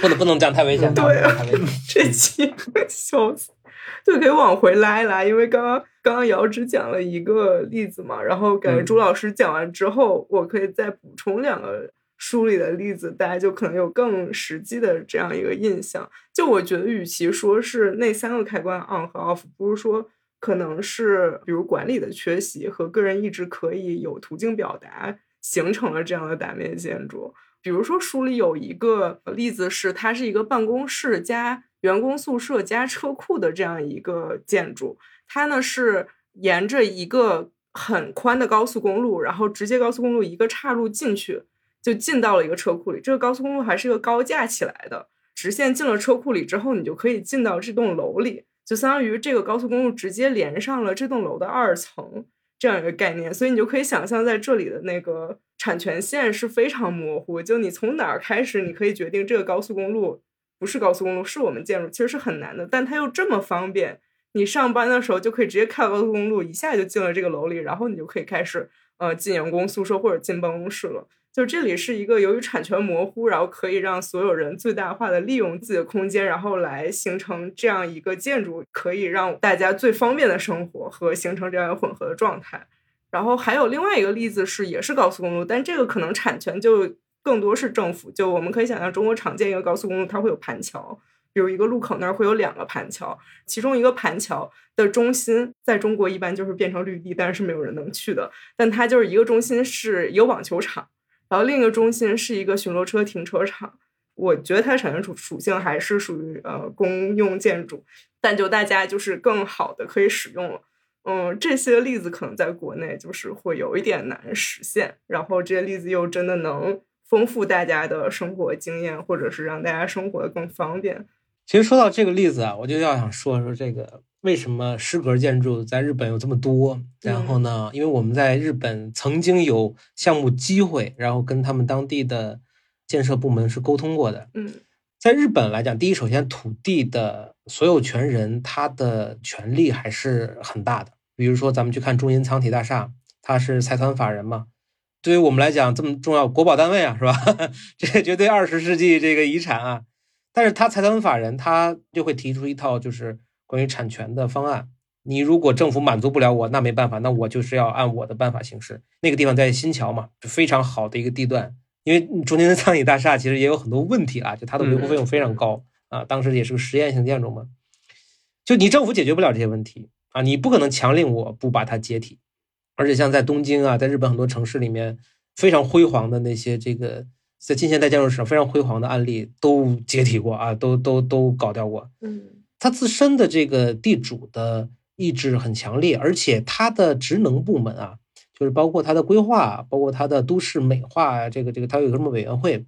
不能不能这样太危险了，对啊。这期笑死。就，可以往回拉一拉，因为刚刚刚刚瑶只讲了一个例子嘛，然后感觉嗯朱老师讲完之后，我可以再补充两个书里的例子，大家就可能有更实际的这样一个印象。就我觉得，与其说是那三个开关 on 和 off，不如说可能是比如管理的缺席和个人意志可以有途径表达，形成了这样的打面建筑。比如说书里有一个例子是，它是一个办公室加员工宿舍加车库的这样一个建筑，它呢是沿着一个很宽的高速公路，然后直接高速公路一个岔路进去，就进到了一个车库里。这个高速公路还是一个高架起来的，直线进了车库里之后，你就可以进到这栋楼里，就相当于这个高速公路直接连上了这栋楼的二层这样一个概念。所以你就可以想象在这里的那个产权线是非常模糊，就你从哪儿开始，你可以决定这个高速公路不是高速公路，是我们建筑，其实是很难的。但它又这么方便。你上班的时候就可以直接开高速公路，一下就进了这个楼里，然后你就可以开始呃进员工宿舍或者进办公室了。就这里是一个由于产权模糊，然后可以让所有人最大化的利用自己的空间，然后来形成这样一个建筑，可以让大家最方便的生活和形成这样一个混合的状态。然后还有另外一个例子是，也是高速公路，但这个可能产权就更多是政府。就我们可以想象，中国常见一个高速公路，它会有盘桥。比如一个路口那儿会有两个盘桥，其中一个盘桥的中心在中国一般就是变成绿地，但是没有人能去的。但它就是一个中心是一个网球场，然后另一个中心是一个巡逻车停车场。我觉得它产权属属性还是属于呃公用建筑，但就大家就是更好的可以使用了。嗯，这些例子可能在国内就是会有一点难实现，然后这些例子又真的能丰富大家的生活经验，或者是让大家生活的更方便。其实说到这个例子啊，我就要想说说这个为什么诗格建筑在日本有这么多。然后呢，因为我们在日本曾经有项目机会，然后跟他们当地的建设部门是沟通过的。嗯，在日本来讲，第一，首先土地的所有权人他的权利还是很大的。比如说，咱们去看中银仓体大厦，它是财团法人嘛，对于我们来讲这么重要，国保单位啊，是吧？[LAUGHS] 这绝对二十世纪这个遗产啊。但是他财团法人，他就会提出一套就是关于产权的方案。你如果政府满足不了我，那没办法，那我就是要按我的办法行事。那个地方在新桥嘛，就非常好的一个地段。因为中间的苍井大厦其实也有很多问题啊，就它的维护费用非常高啊。当时也是个实验性建筑嘛，就你政府解决不了这些问题啊，你不可能强令我不把它解体。而且像在东京啊，在日本很多城市里面非常辉煌的那些这个。在近现代建筑史上非常辉煌的案例都解体过啊，都都都搞掉过。嗯，它自身的这个地主的意志很强烈，而且他的职能部门啊，就是包括他的规划，包括他的都市美化，这个这个他有个什么委员会，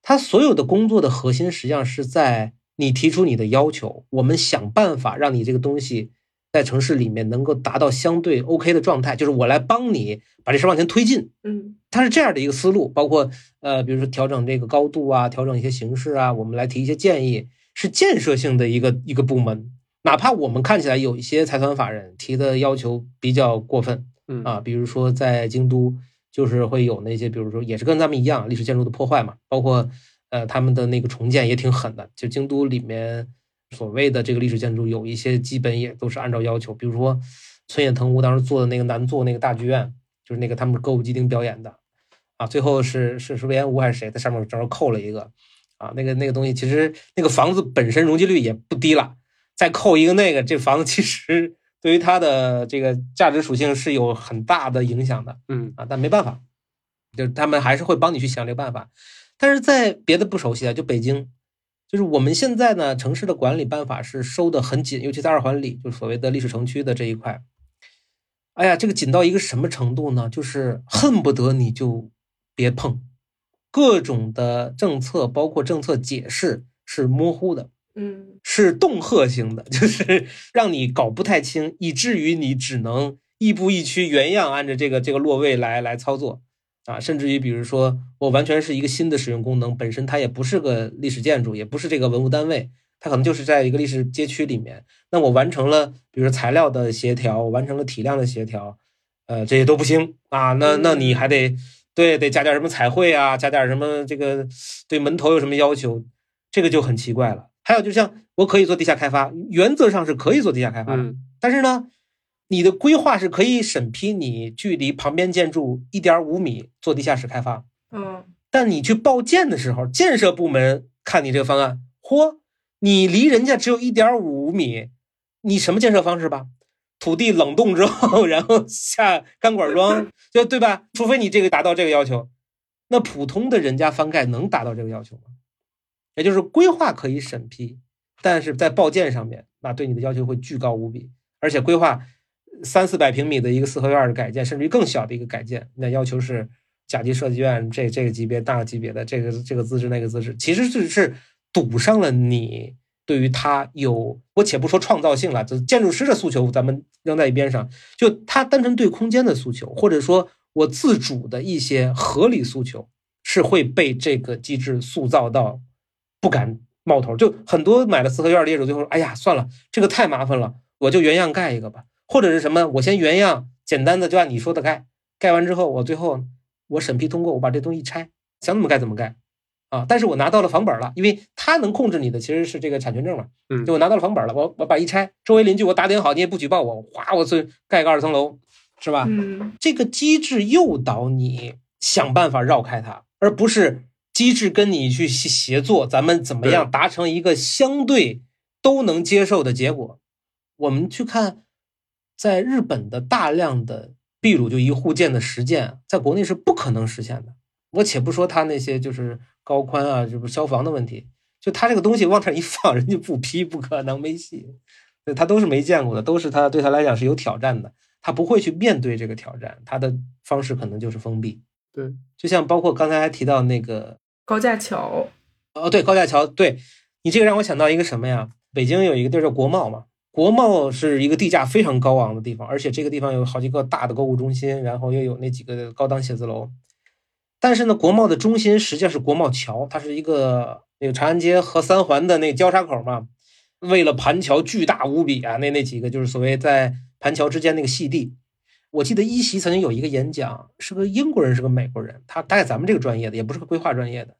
他所有的工作的核心实际上是在你提出你的要求，我们想办法让你这个东西。在城市里面能够达到相对 OK 的状态，就是我来帮你把这事往前推进。嗯，他是这样的一个思路，包括呃，比如说调整这个高度啊，调整一些形式啊，我们来提一些建议，是建设性的一个一个部门。哪怕我们看起来有一些财团法人提的要求比较过分，嗯啊，比如说在京都，就是会有那些，比如说也是跟咱们一样历史建筑的破坏嘛，包括呃他们的那个重建也挺狠的，就京都里面。所谓的这个历史建筑有一些基本也都是按照要求，比如说村野藤吾当时做的那个南座那个大剧院，就是那个他们歌舞伎町表演的，啊，最后是是是魏延吾还是谁在上面正好扣了一个，啊，那个那个东西其实那个房子本身容积率也不低了，再扣一个那个，这房子其实对于它的这个价值属性是有很大的影响的，嗯啊，但没办法，就是他们还是会帮你去想这个办法，但是在别的不熟悉啊，就北京。就是我们现在呢，城市的管理办法是收的很紧，尤其在二环里，就是所谓的历史城区的这一块。哎呀，这个紧到一个什么程度呢？就是恨不得你就别碰，各种的政策，包括政策解释是模糊的，嗯，是恫吓型的，[LAUGHS] 就是让你搞不太清，以至于你只能亦步亦趋，原样按着这个这个落位来来操作。啊，甚至于比如说，我完全是一个新的使用功能，本身它也不是个历史建筑，也不是这个文物单位，它可能就是在一个历史街区里面。那我完成了，比如说材料的协调，完成了体量的协调，呃，这些都不行啊。那那你还得对得加点什么彩绘啊，加点什么这个对门头有什么要求，这个就很奇怪了。还有就像我可以做地下开发，原则上是可以做地下开发的，但是呢。你的规划是可以审批你距离旁边建筑一点五米做地下室开发，嗯，但你去报建的时候，建设部门看你这个方案，嚯，你离人家只有一点五米，你什么建设方式吧？土地冷冻之后，[LAUGHS] 然后下钢管桩，[LAUGHS] 就对吧？除非你这个达到这个要求，那普通的人家翻盖能达到这个要求吗？也就是规划可以审批，但是在报建上面，那对你的要求会巨高无比，而且规划。三四百平米的一个四合院的改建，甚至于更小的一个改建，那要求是甲级设计院这这个级别大级别的这个这个资质那个资质，其实是是堵上了你对于它有我且不说创造性了，就建筑师的诉求咱们扔在一边上，就他单纯对空间的诉求，或者说我自主的一些合理诉求，是会被这个机制塑造到不敢冒头。就很多买了四合院的业主，最后说：“哎呀，算了，这个太麻烦了，我就原样盖一个吧。”或者是什么，我先原样简单的就按你说的盖，盖完之后，我最后我审批通过，我把这东西一拆，想怎么盖怎么盖，啊！但是我拿到了房本了，因为他能控制你的其实是这个产权证嘛，嗯就我拿到了房本了，我我把一拆，周围邻居我打点好，你也不举报我，哗，我去盖个二层楼，是吧？嗯这个机制诱导你想办法绕开它，而不是机制跟你去协协作，咱们怎么样达成一个相对都能接受的结果。我们去看，在日本的大量的秘鲁就一户建的实践，在国内是不可能实现的。我且不说他那些就是高宽啊，这不消防的问题，就他这个东西往这儿一放，人家不批，不可能没戏。对他都是没见过的，都是他对他来讲是有挑战的。他不会去面对这个挑战，他的方式可能就是封闭。对，就像包括刚才还提到那个，高架桥，哦，对，高架桥，对你这个让我想到一个什么呀？北京有一个地儿叫国贸嘛，国贸是一个地价非常高昂的地方，而且这个地方有好几个大的购物中心，然后又有那几个高档写字楼。但是呢，国贸的中心实际上是国贸桥，它是一个那个长安街和三环的那个交叉口嘛。为了盘桥巨大无比啊，那那几个就是所谓在盘桥之间那个细地。我记得一席曾经有一个演讲，是个英国人，是个美国人，他大概咱们这个专业的，也不是个规划专业的，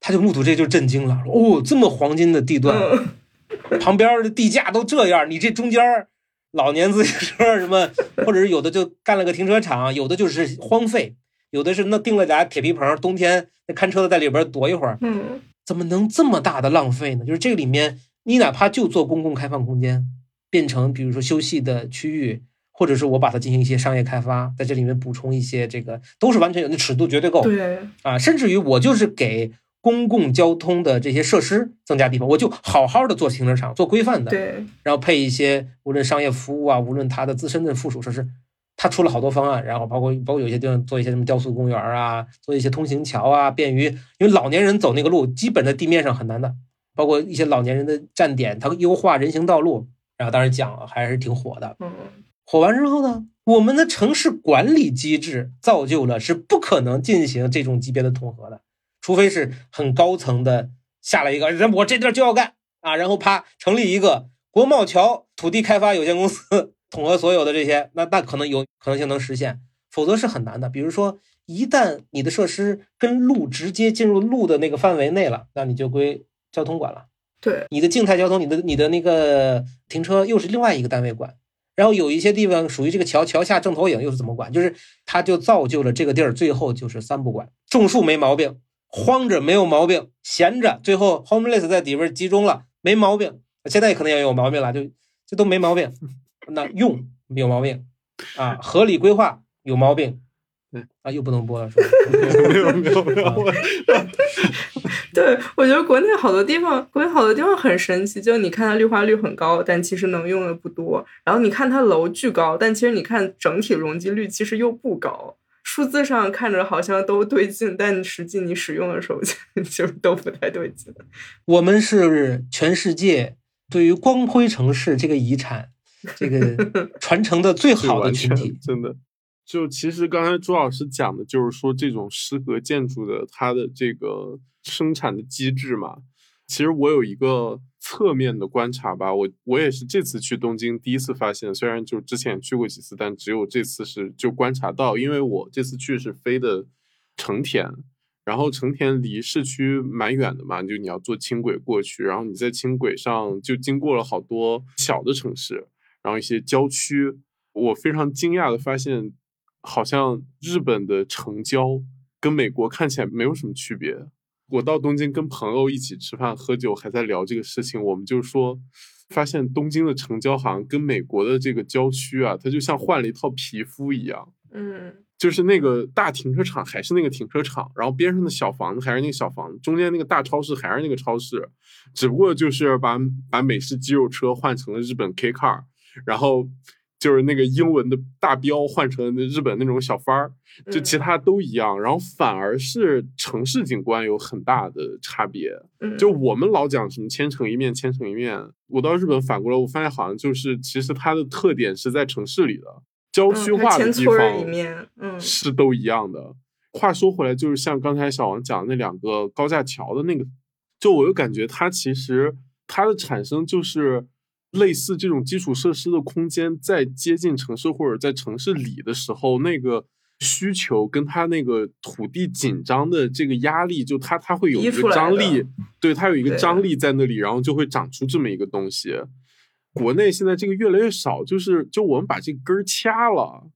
他就目睹这就震惊了，哦，这么黄金的地段，嗯旁边的地价都这样，你这中间儿老年自行车什么，或者是有的就干了个停车场，有的就是荒废，有的是那定了俩铁皮棚，冬天那看车的在里边躲一会儿，嗯怎么能这么大的浪费呢？就是这个里面，你哪怕就做公共开放空间，变成比如说休息的区域，或者是我把它进行一些商业开发，在这里面补充一些这个，都是完全有那尺度绝对够对，啊，甚至于我就是给公共交通的这些设施增加地方，我就好好的做停车场，做规范的，对，然后配一些无论商业服务啊，无论它的自身的附属设施，它出了好多方案，然后包括包括有些地方做一些什么雕塑公园啊，做一些通行桥啊，便于因为老年人走那个路，基本在地面上很难的，包括一些老年人的站点，它优化人行道路，然后当时讲还是挺火的。嗯火完之后呢，我们的城市管理机制造就了是不可能进行这种级别的统合的，除非是很高层的下来一个人，我这地儿就要干啊，然后啪成立一个国贸桥土地开发有限公司，统合所有的这些，那那可能有可能性能实现，否则是很难的。比如说，一旦你的设施跟路直接进入路的那个范围内了，那你就归交通管了。对，你的静态交通，你的你的那个停车又是另外一个单位管。然后有一些地方属于这个桥桥下正投影又是怎么管？就是它就造就了这个地儿最后就是三不管：种树没毛病，荒着没有毛病，闲着最后 homeless 在底边集中了没毛病。现在可能也有毛病了，就这都没毛病。那用有毛病啊，合理规划有毛病对。啊，又不能播了是吧？没有没有没有，[LAUGHS] 对，我觉得国内好多地方，国内好多地方很神奇，就你看它绿化率很高，但其实能用的不多。然后你看它楼巨高，但其实你看整体容积率其实又不高。数字上看着好像都对劲，但实际你使用的时候 [LAUGHS] 就都不太对劲。我们是全世界对于光辉城市这个遗产 [LAUGHS] 这个传承的最好的群体。真的。就其实刚才朱老师讲的，就是说这种诗和建筑的它的这个生产的机制嘛。其实我有一个侧面的观察吧，我我也是这次去东京第一次发现，虽然就之前去过几次，但只有这次是就观察到，因为我这次去是飞的成田，然后成田离市区蛮远的嘛，就你要坐轻轨过去，然后你在轻轨上就经过了好多小的城市，然后一些郊区，我非常惊讶的发现，好像日本的城郊跟美国看起来没有什么区别。我到东京跟朋友一起吃饭喝酒，还在聊这个事情，我们就说，发现东京的城郊好像跟美国的这个郊区啊，它就像换了一套皮肤一样。嗯就是那个大停车场还是那个停车场，然后边上的小房子还是那个小房子，中间那个大超市还是那个超市，只不过就是把把美式肌肉车换成了日本 K car，然后就是那个英文的大标换成日本那种小番儿，就其他都一样。然后反而是城市景观有很大的差别。就我们老讲什么千城一面，千城一面，我到日本反过来，我发现好像就是其实它的特点是在城市里的，郊区化的地方嗯，是都一样的。话说回来，就是像刚才小王讲那两个高架桥的那个，就我又感觉它其实它的产生就是类似这种基础设施的空间，在接近城市或者在城市里的时候，那个需求跟它那个土地紧张的这个压力，就它它会有一个张力，对它有一个张力在那里，然后就会长出这么一个东西。国内现在这个越来越少，就是就我们把这根儿掐了。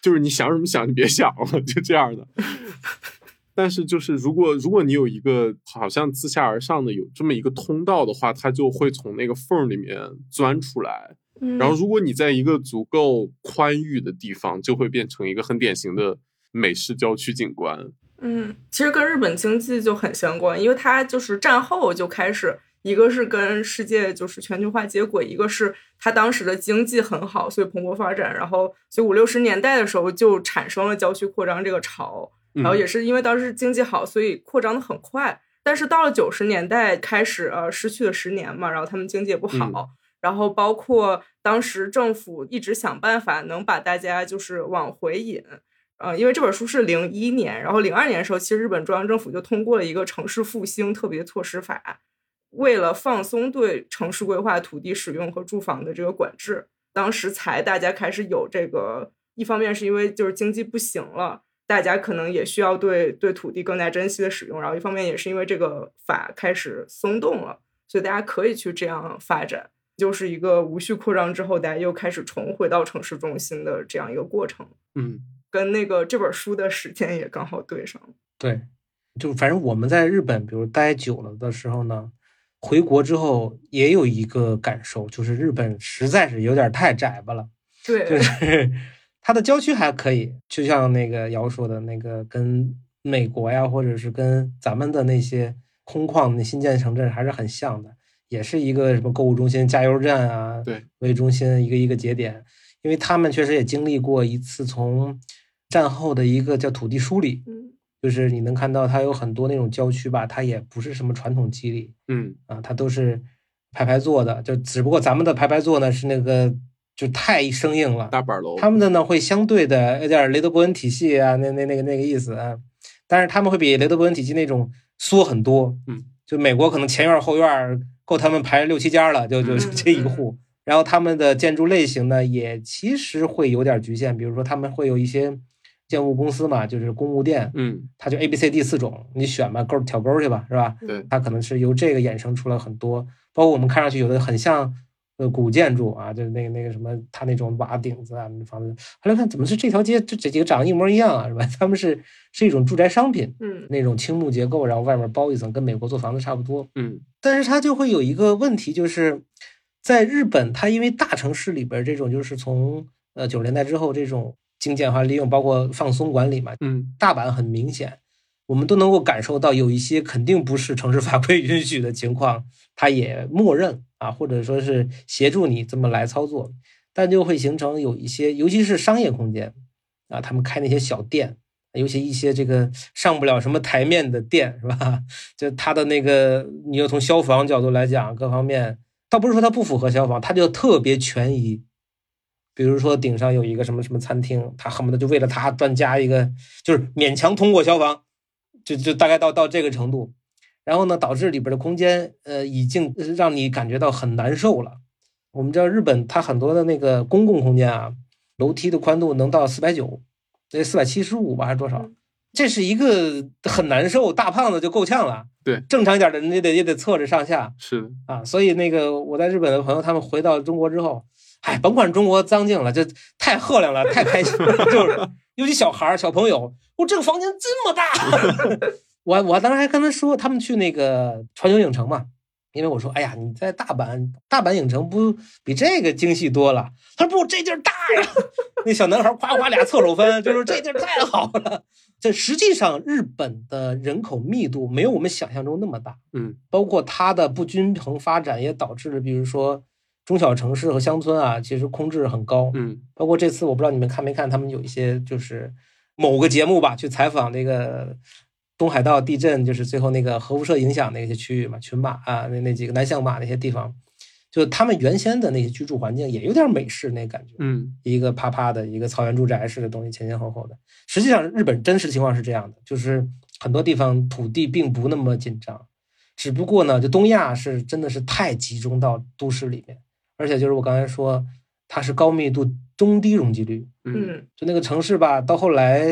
就是你想什么想就别想了，就这样的。[LAUGHS] 但是就是如果如果你有一个好像自下而上的有这么一个通道的话，它就会从那个缝里面钻出来。然后如果你在一个足够宽裕的地方，就会变成一个很典型的美式郊区景观。嗯，其实跟日本经济就很相关，因为它就是战后就开始。一个是跟世界就是全球化接轨，一个是它当时的经济很好，所以蓬勃发展。然后，所以五六十年代的时候就产生了郊区扩张这个潮。然后也是因为当时经济好，所以扩张的很快。但是到了九十年代开始，呃，失去了十年嘛，然后他们经济也不好。然后包括当时政府一直想办法能把大家就是往回引。呃，因为这本书是零一年，然后零二年的时候，其实日本中央政府就通过了一个城市复兴特别措施法。为了放松对城市规划、土地使用和住房的这个管制，当时才大家开始有这个。一方面是因为就是经济不行了，大家可能也需要对对土地更加珍惜的使用。然后一方面也是因为这个法开始松动了，所以大家可以去这样发展，就是一个无序扩张之后，大家又开始重回到城市中心的这样一个过程。嗯，跟那个这本书的时间也刚好对上了。对，就反正我们在日本，比如待久了的时候呢。回国之后也有一个感受，就是日本实在是有点太窄巴了。对，就是它的郊区还可以，就像那个姚说的那个，跟美国呀，或者是跟咱们的那些空旷的新建城镇还是很像的，也是一个什么购物中心、加油站啊，对，为中心一个一个节点，因为他们确实也经历过一次从战后的一个叫土地梳理。就是你能看到它有很多那种郊区吧，它也不是什么传统基地，嗯啊，它都是排排坐的，就只不过咱们的排排坐呢是那个就太生硬了，大板楼，他们的呢会相对的有点雷德伯恩体系啊，那那那个那个意思啊，但是他们会比雷德伯恩体系那种缩很多，嗯，就美国可能前院后院够他们排六七家了，就就这一户，然后他们的建筑类型呢也其实会有点局限，比如说他们会有一些。建物公司嘛，就是公务店，嗯，它就 A、B、C、D 四种，你选吧，勾挑勾去吧，是吧？对，它可能是由这个衍生出了很多，包括我们看上去有的很像呃古建筑啊，就是那个那个什么，他那种瓦顶子啊，房子，后来看怎么是这条街这这几个长得一模一样啊，是吧？[LAUGHS] 他们是是一种住宅商品，嗯，那种青木结构，然后外面包一层，跟美国做房子差不多，嗯，但是它就会有一个问题，就是在日本，它因为大城市里边这种就是从呃九十年代之后这种。精简化利用，包括放松管理嘛，嗯，大阪很明显，我们都能够感受到有一些肯定不是城市法规允许的情况，它也默认啊，或者说是协助你这么来操作，但就会形成有一些，尤其是商业空间啊，他们开那些小店，尤其一些这个上不了什么台面的店，是吧？[LAUGHS] 就他的那个，你要从消防角度来讲，各方面倒不是说它不符合消防，它就特别权宜。比如说顶上有一个什么什么餐厅，他恨不得就为了他专加一个，就是勉强通过消防，就就大概到到这个程度，然后呢，导致里边的空间，呃，已经让你感觉到很难受了。我们知道日本它很多的那个公共空间啊，楼梯的宽度能到四百九，那四百七十五吧还是多少？这是一个很难受，大胖子就够呛了。对，正常一点的人也得也得侧着上下。是啊，所以那个我在日本的朋友，他们回到中国之后。哎，甭管中国脏净了，这太赫亮了，太开心了。[LAUGHS] 就是尤其小孩儿、小朋友，我这个房间这么大。[LAUGHS] 我我当时还跟他说，他们去那个环球影城嘛，因为我说，哎呀，你在大阪，大阪影城不比这个精细多了。他说不，这地儿大呀。[LAUGHS] 那小男孩夸夸俩侧手翻，就说这地儿太好了。这实际上日本的人口密度没有我们想象中那么大。嗯，包括它的不均衡发展也导致了，比如说。中小城市和乡村啊，其实空置很高。嗯包括这次我不知道你们看没看，他们有一些就是某个节目吧，去采访那个东海道地震，就是最后那个核辐射影响那些区域嘛，群马啊，那那几个南向马那些地方，就他们原先的那些居住环境也有点美式那感觉，嗯一个啪啪的一个草原住宅式的东西，前前后后的。实际上，日本真实情况是这样的，就是很多地方土地并不那么紧张，只不过呢，就东亚是真的是太集中到都市里面，而且就是我刚才说，它是高密度中低容积率，嗯嗯就那个城市吧，到后来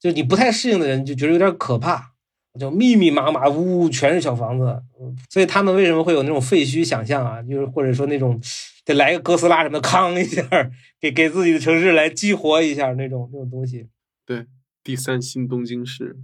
就你不太适应的人就觉得有点可怕，就密密麻麻呜全是小房子，嗯所以他们为什么会有那种废墟想象啊？就是或者说那种得来个哥斯拉什么的，康一下给给自己的城市来激活一下那种那种东西。对，第三新东京市，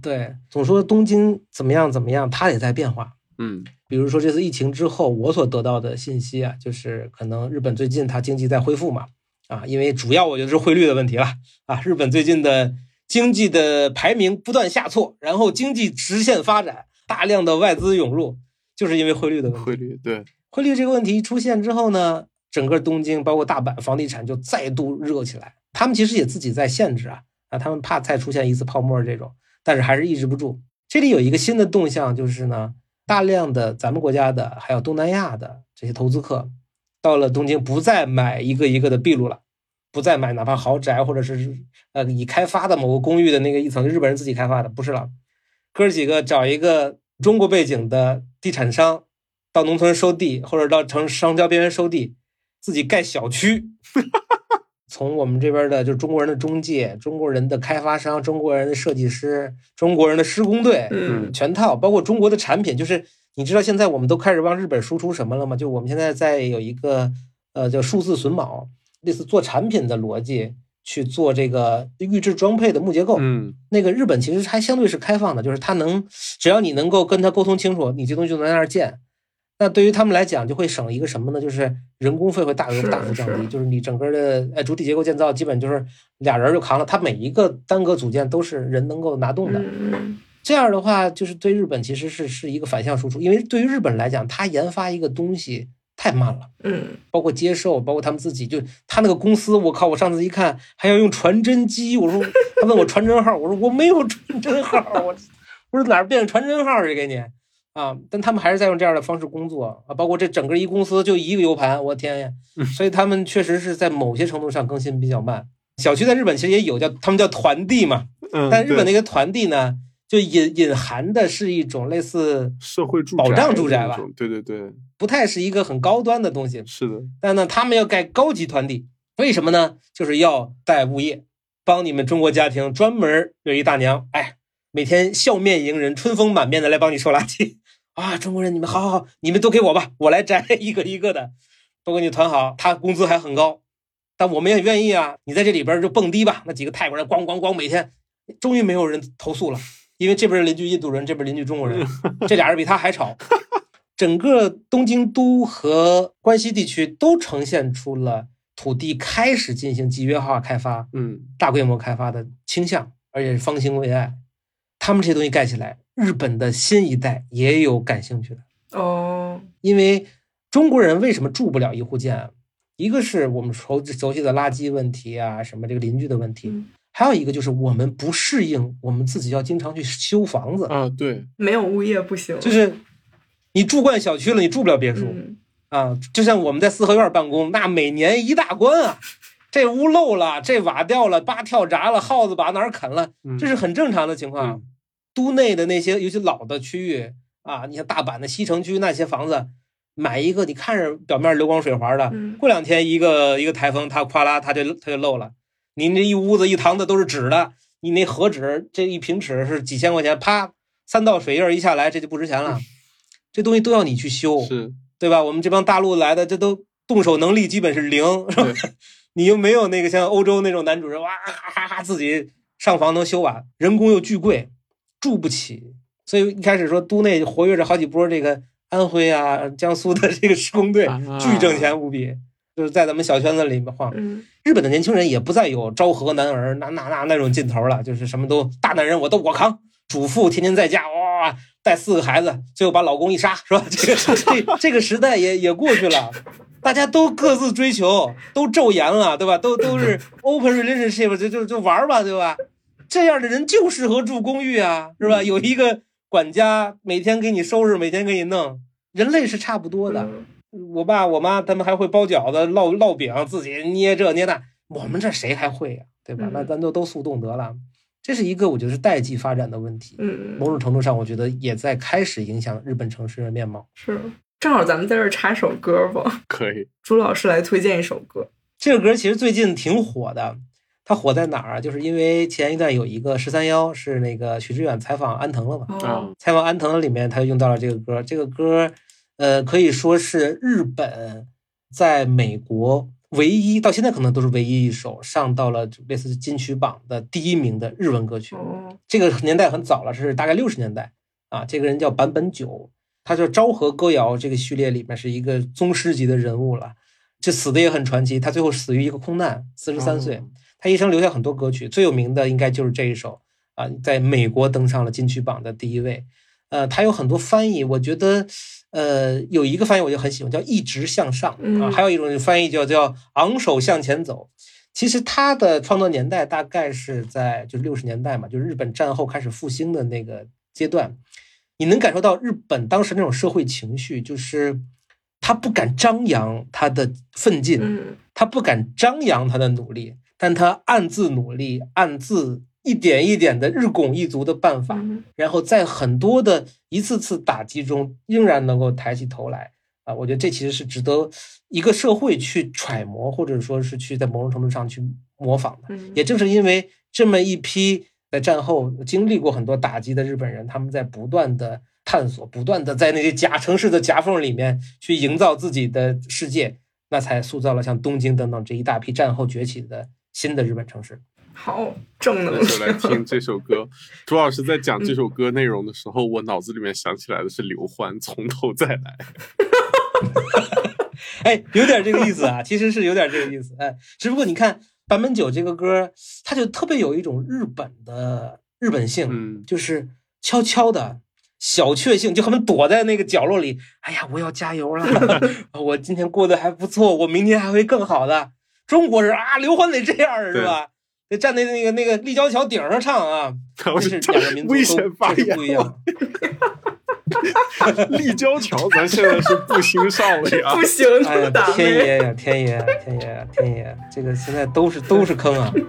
对，总说东京怎么样怎么样，它也在变化。嗯比如说这次疫情之后，我所得到的信息啊，就是可能日本最近它经济在恢复嘛，啊，因为主要我觉得是汇率的问题了啊，日本最近的经济的排名不断下挫，然后经济直线发展，大量的外资涌入，就是因为汇率的问题。汇率对，汇率这个问题出现之后呢，整个东京包括大阪房地产就再度热起来。他们其实也自己在限制啊啊，他们怕再出现一次泡沫这种，但是还是抑制不住。这里有一个新的动向，就是呢，大量的咱们国家的还有东南亚的这些投资客到了东京，不再买一个一个的秘鲁了，不再买哪怕豪宅或者是呃已开发的某个公寓的那个一层，日本人自己开发的，不是了。哥儿几个找一个中国背景的地产商，到农村收地，或者到城商郊边缘收地，自己盖小区。从我们这边的，就是中国人的中介、中国人的开发商、中国人的设计师、中国人的施工队，嗯全套，包括中国的产品，就是你知道现在我们都开始往日本输出什么了吗？就我们现在在有一个呃叫数字榫卯，类似做产品的逻辑去做这个预制装配的木结构。嗯那个日本其实还相对是开放的，就是它能只要你能够跟他沟通清楚，你这东西就能在那儿建。那对于他们来讲，就会省一个什么呢？就是人工费会大是幅大幅降低，就是你整个的呃主体结构建造基本就是俩人就扛了，它每一个单个组件都是人能够拿动的。嗯这样的话，就是对日本其实是是一个反向输出，因为对于日本来讲，它研发一个东西太慢了。嗯包括接受，包括他们自己，就他那个公司，我靠！我上次一看还要用传真机，我说他问我传真号，我说我没有传真号，[LAUGHS] 我我说哪儿变传真号去给你啊？但他们还是在用这样的方式工作啊，包括这整个一公司就一个 U 盘，我天呀！所以他们确实是在某些程度上更新比较慢。小区在日本其实也有叫他们叫团地嘛，嗯，但日本那对个团地呢，就隐隐含的是一种类似社会住保障住宅吧对对对，不太是一个很高端的东西，是的，但呢，他们要盖高级团地，为什么呢？就是要带物业，帮你们中国家庭专门有一大娘，哎，每天笑面迎人、春风满面的来帮你收垃圾 [LAUGHS] 啊！中国人，你们好好好，你们都给我吧，我来摘 [LAUGHS] 一个一个的，都给你团好，他工资还很高，但我们也愿意啊。你在这里边就蹦迪吧，那几个泰国人咣咣咣，每天终于没有人投诉了，因为这边邻居印度人，这边邻居中国人，这俩人比他还吵。[LAUGHS] 整个东京都和关西地区都呈现出了土地开始进行集约化开发、嗯大规模开发的倾向，而且是方兴未艾。他们这些东西盖起来，日本的新一代也有感兴趣的，哦因为中国人为什么住不了一户建啊？一个是我们熟熟悉的垃圾问题啊，什么这个邻居的问题，嗯还有一个就是我们不适应，我们自己要经常去修房子，啊对，没有物业不行，就是你住惯小区了，你住不了别墅。嗯啊，就像我们在四合院办公，那每年一大关啊，这屋漏了，这瓦掉了，八跳闸了，耗子把哪儿啃了，嗯这是很正常的情况。嗯都内的那些，尤其老的区域啊，你像大阪的西城区那些房子，买一个你看着表面流光水滑的，嗯过两天一个一个台风，它哗啦它就它就漏了。您这一屋子一堂子都是纸的，你那何纸这一平尺是几千块钱，啪三道水印一下来，这就不值钱了。这东西都要你去修，是，对吧？我们这帮大陆来的，这都动手能力基本是零，是吧？你又没有那个像欧洲那种男主人，哇哈哈哈自己上房能修完，人工又巨贵，住不起。所以一开始说都内活跃着好几波这个安徽啊、江苏的这个施工队，啊巨挣钱无比，就是在咱们小圈子里面晃。嗯日本的年轻人也不再有昭和男儿那那那那种劲头了，就是什么都大男人我都我扛，主妇天天在家哇带四个孩子，最后把老公一杀，是吧？[LAUGHS] 这个这这个时代也也过去了，大家都各自追求，都昼颜了，对吧？都都是 [LAUGHS] open relationship，就就就玩吧，对吧？这样的人就适合住公寓啊，是吧？有一个管家每天给你收拾，每天给你弄，人类是差不多的。我爸我妈他们还会包饺子、烙烙饼，自己捏这捏那。我们这谁还会呀，对吧？那咱就都速冻得了。这是一个我觉得是代际发展的问题。嗯，某种程度上，我觉得也在开始影响日本城市的面貌。是，正好咱们在这儿插首歌吧。[LAUGHS] 可以，朱老师来推荐一首歌。[LAUGHS] 这个歌其实最近挺火的，它火在哪儿啊？就是因为前一段有一个十三幺是那个许知远采访安藤了嘛？哦，采访安藤的里面，他用到了这个歌。这个歌，呃，可以说是日本在美国唯一到现在可能都是唯一一首上到了类似金曲榜的第一名的日文歌曲。哦，这个年代很早了，是大概六十年代啊。这个人叫坂本九，他叫昭和歌谣这个序列里面是一个宗师级的人物了。这死的也很传奇，他最后死于一个空难，四十三岁。哦他一生留下很多歌曲，最有名的应该就是这一首啊，在美国登上了金曲榜的第一位。呃，他有很多翻译，我觉得，呃，有一个翻译我就很喜欢，叫“一直向上”啊，嗯还有一种翻译叫叫“昂首向前走”。其实他的创作年代大概是在就是六十年代嘛，就是日本战后开始复兴的那个阶段，你能感受到日本当时那种社会情绪，就是他不敢张扬他的奋进，嗯。他不敢张扬他的努力，但他暗自努力，暗自一点一点的日拱一卒的办法，嗯然后在很多的一次次打击中，仍然能够抬起头来啊！我觉得这其实是值得一个社会去揣摩，或者说是去在某种程度上去模仿的。嗯，也正是因为这么一批在战后经历过很多打击的日本人，他们在不断的探索，不断的在那些假城市的夹缝里面去营造自己的世界，那才塑造了像东京等等这一大批战后崛起的新的日本城市。好正能量就来。听这首歌。[LAUGHS] 朱老师在讲这首歌内容的时候，我脑子里面想起来的是刘欢《从头再来》。[LAUGHS] 哎，有点这个意思啊，其实是有点这个意思。哎，只不过你看版本九这个歌，它就特别有一种日本的日本性，嗯就是悄悄的。小确幸，就他们躲在那个角落里。哎呀，我要加油了！[LAUGHS] 我今天过得还不错，我明天还会更好的。中国人啊，刘欢得这样是吧？得站在那个那个立交桥顶上唱啊！然后这是两个民族危险不一样。[LAUGHS] 立交桥，咱现在是不行上了呀不。行哎呀，天，爷呀，天爷呀，天爷呀，天爷！这个现在都是都是坑啊！[LAUGHS]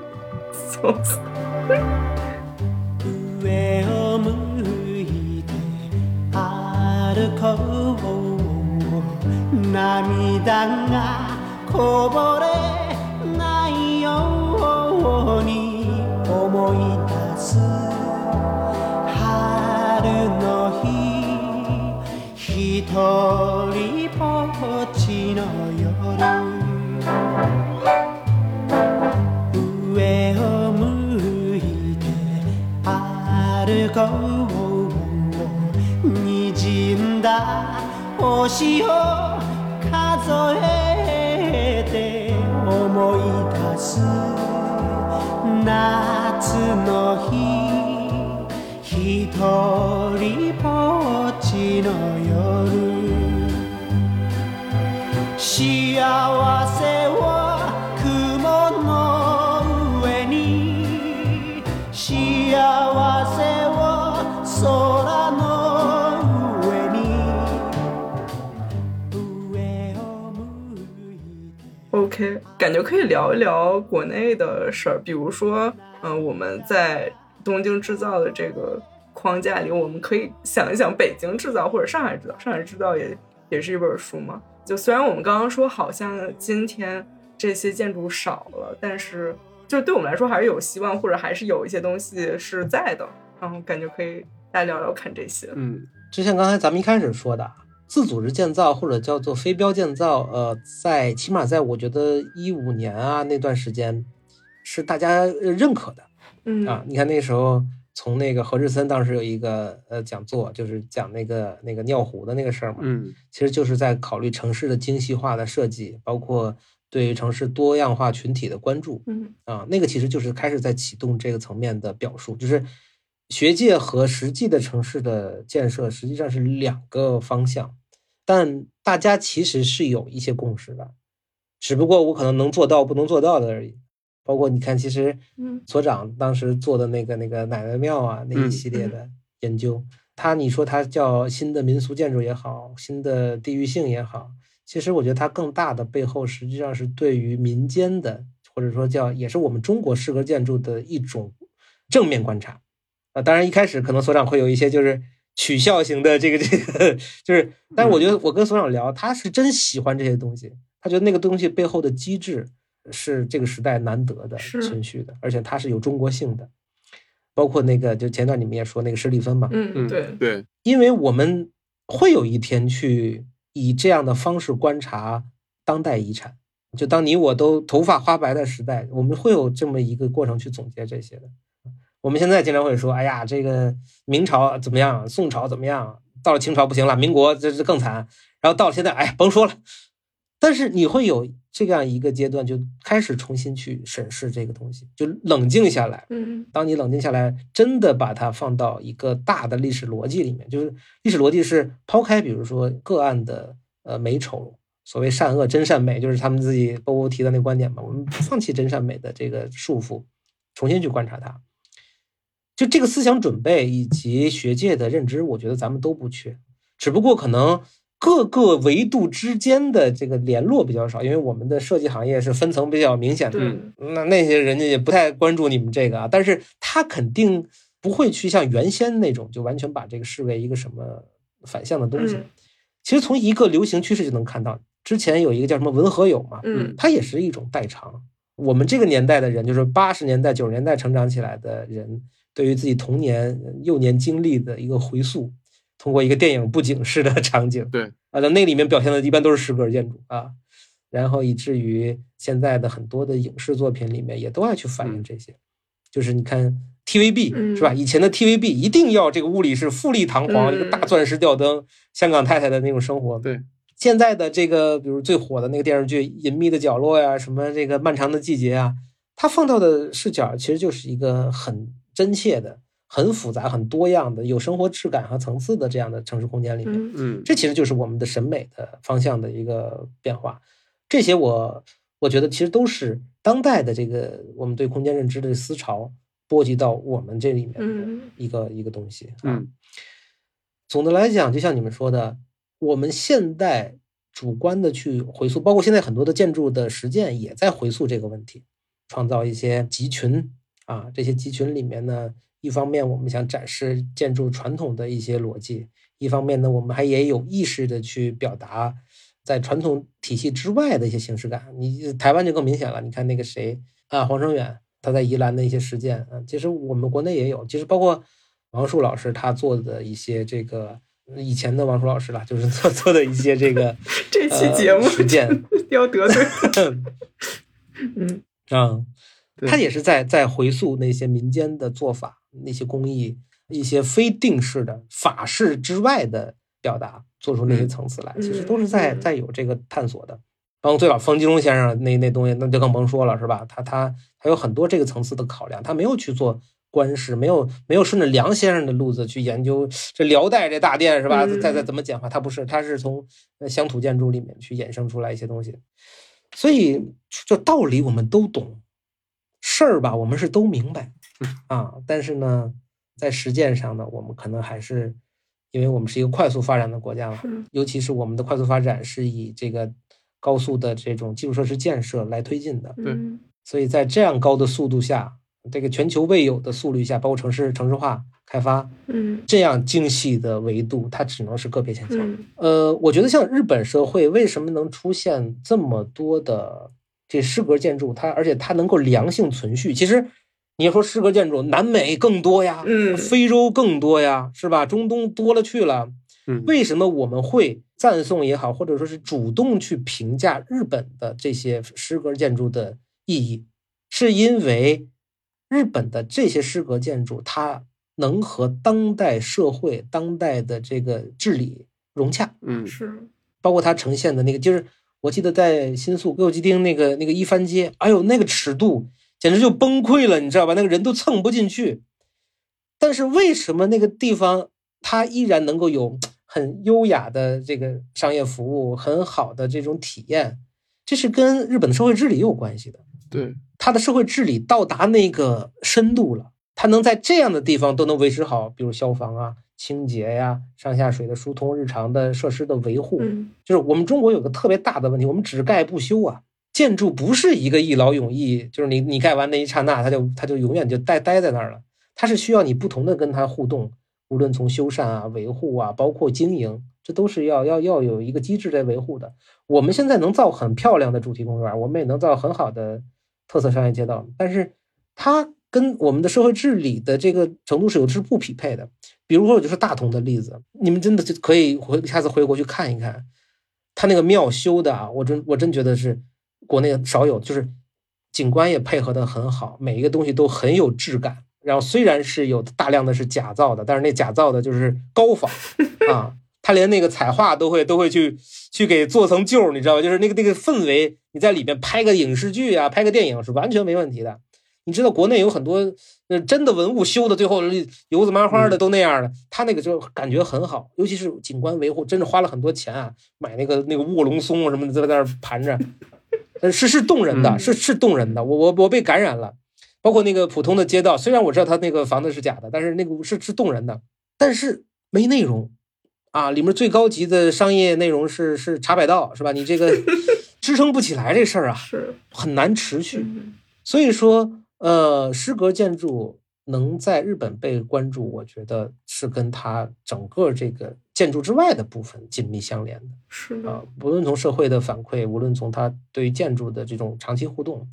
ように思い出す。春の日一人ぼっちの夜。上を向いて歩こう滲んだ星を数えて思い出す。夏の日ひとりぼっちの夜。幸せを OK，感觉可以聊一聊国内的事儿，比如说，嗯、我们在东京制造的这个框架里，我们可以想一想北京制造或者上海制造。上海制造也也是一本书嘛。就虽然我们刚刚说好像今天这些建筑少了，但是就对我们来说还是有希望，或者还是有一些东西是在的。然后感觉可以再聊聊看这些。嗯，就像刚才咱们一开始说的，自组织建造或者叫做非标建造，呃，在起码在我觉得一五年啊那段时间，是大家呃认可的。嗯。啊。你看那时候从那个何志森当时有一个呃讲座，就是讲那个那个尿壶的那个事儿嘛，嗯。其实就是在考虑城市的精细化的设计，包括对于城市多样化群体的关注。嗯。啊，那个其实就是开始在启动这个层面的表述，就是学界和实际的城市的建设实际上是两个方向，但大家其实是有一些共识的，只不过我可能能做到不能做到的而已。包括你看，其实嗯所长当时做的那个那个奶奶庙啊那一嗯系列的研究，他你说他叫新的民俗建筑也好，新的地域性也好，其实我觉得它更大的背后实际上是对于民间的，或者说叫也是我们中国适格建筑的一种正面观察。啊，当然一开始可能所长会有一些就是取笑型的这个这个，就是，但是我觉得我跟所长聊，他是真喜欢这些东西，他觉得那个东西背后的机制是这个时代难得的是存续的，而且它是有中国性的。包括那个，就前段你们也说那个施丽芬嘛，嗯，嗯，对，对，因为我们会有一天去以这样的方式观察当代遗产。就当你我都头发花白的时代，我们会有这么一个过程去总结这些的。我们现在经常会说，哎呀，这个明朝怎么样，宋朝怎么样，到了清朝不行了，民国这这更惨，然后到了现在，哎，甭说了。但是你会有这样一个阶段，就开始重新去审视这个东西，就冷静下来，嗯当你冷静下来，真的把它放到一个大的历史逻辑里面，就是历史逻辑是抛开，比如说个案的呃美丑，所谓善恶真善美，就是他们自己波波提的那个观点嘛，我们放弃真善美的这个束缚，重新去观察它。就这个思想准备以及学界的认知，我觉得咱们都不缺，只不过可能各个维度之间的这个联络比较少，因为我们的设计行业是分层比较明显的，那那些人家也不太关注你们这个啊，但是他肯定不会去像原先那种就完全把这个视为一个什么反向的东西。嗯其实从一个流行趋势就能看到，之前有一个叫什么文和友嘛，嗯它也是一种代偿。我们这个年代的人，就是八十年代、九十年代成长起来的人，对于自己童年、幼年经历的一个回溯，通过一个电影布景式的 [LAUGHS] 场景，对。啊，那那里面表现的一般都是诗歌建筑啊，然后以至于现在的很多的影视作品里面也都爱去反映这些，就是你看 TVB、嗯是吧？以前的 TVB 一定要这个屋里是富丽堂皇，嗯一个大钻石吊灯，香港太太的那种生活。对，现在的这个，比如最火的那个电视剧《隐秘的角落》呀，什么这个漫长的季节啊，它放到的视角其实就是一个很真切的、很复杂、很多样的、有生活质感和层次的这样的城市空间里面。嗯嗯这其实就是我们的审美的方向的一个变化。这些我我觉得其实都是当代的这个我们对空间认知的思潮波及到我们这里面的嗯一个、一个东西啊。嗯总的来讲，就像你们说的，我们现代主观的去回溯，包括现在很多的建筑的实践也在回溯这个问题，创造一些集群啊，这些集群里面呢，一方面我们想展示建筑传统的一些逻辑，一方面呢，我们还也有意识的去表达在传统体系之外的一些形式感。你台湾就更明显了，你看那个谁啊，黄生远他在宜兰的一些实践啊，其实我们国内也有，其实包括王树老师他做的一些这个以前的王树老师啦，就是做做的一些这个这期节目呃、实践要得罪，[LAUGHS] 嗯啊，对他也是在在回溯那些民间的做法、那些工艺、一些非定式的法式之外的表达，做出那些层次来，其实都是在嗯在有这个探索的。包括最早方金龙先生那那东西，那就更甭说了，是吧？他他他有很多这个层次的考量，他没有去做官式，没有没有顺着梁先生的路子去研究这辽代这大殿是吧？嗯再再怎么简化，他不是，他是从呃乡土建筑里面去衍生出来一些东西。所以就道理我们都懂，事儿吧我们是都明白啊，但是呢，在实践上呢，我们可能还是因为我们是一个快速发展的国家嘛，嗯尤其是我们的快速发展是以这个高速的这种基础设施建设来推进的，嗯。所以在这样高的速度下，这个全球未有的速率下，包括城市城市化开发嗯。这样精细的维度，它只能是个别现象。嗯。呃，我觉得像日本社会为什么能出现这么多的这诗格建筑，它而且它能够良性存续。其实你要说诗格建筑，南美更多呀，嗯非洲更多呀，是吧？中东多了去了。嗯为什么我们会赞颂也好，或者说是主动去评价日本的这些诗格建筑的意义，是因为日本的这些诗格建筑，它能和当代社会、当代的这个治理融洽，嗯是包括它呈现的那个，就是我记得在新宿歌舞伎町那个那个一番街，哎呦，那个尺度简直就崩溃了，你知道吧？那个人都蹭不进去。但是为什么那个地方它依然能够有很优雅的这个商业服务，很好的这种体验？这是跟日本的社会治理有关系的。对，它的社会治理到达那个深度了，它能在这样的地方都能维持好，比如消防啊、清洁呀、上下水的疏通、日常的设施的维护。嗯就是我们中国有个特别大的问题，我们只盖不修啊。建筑不是一个一劳永逸，就是你你盖完那一刹那，它就它就永远就待待在那儿了。它是需要你不同的跟它互动，无论从修缮啊、维护啊，包括经营，这都是要要要有一个机制在维护的。我们现在能造很漂亮的主题公园，我们也能造很好的特色商业街道，但是它跟我们的社会治理的这个程度是有是不匹配的。比如说，我就是大同的例子，你们真的就可以回下次回国去看一看，他那个庙修的啊，我真我真觉得是国内少有，就是景观也配合的很好，每一个东西都很有质感。然后虽然是有大量的是假造的，但是那假造的就是高仿 [LAUGHS] 啊，他连那个彩画都会都会去去给做成旧，你知道吧？就是那个那个氛围，你在里面拍个影视剧啊，拍个电影是完全没问题的。你知道国内有很多呃真的文物修的，最后油子麻花的都那样的，他那个就感觉很好，尤其是景观维护，真的花了很多钱啊，买那个那个卧龙松什么的在那儿盘着，[LAUGHS] 呃是是动人的，嗯是是动人的，我我我被感染了。包括那个普通的街道，虽然我知道他那个房子是假的，但是那个是是动人的，但是没内容啊，里面最高级的商业内容是是茶百道，是吧？你这个 [LAUGHS] 支撑不起来这事儿啊，是，很难持续。嗯所以说，呃，诗格建筑能在日本被关注，我觉得是跟它整个这个建筑之外的部分紧密相连的是啊、的，无论从社会的反馈，无论从它对于建筑的这种长期互动，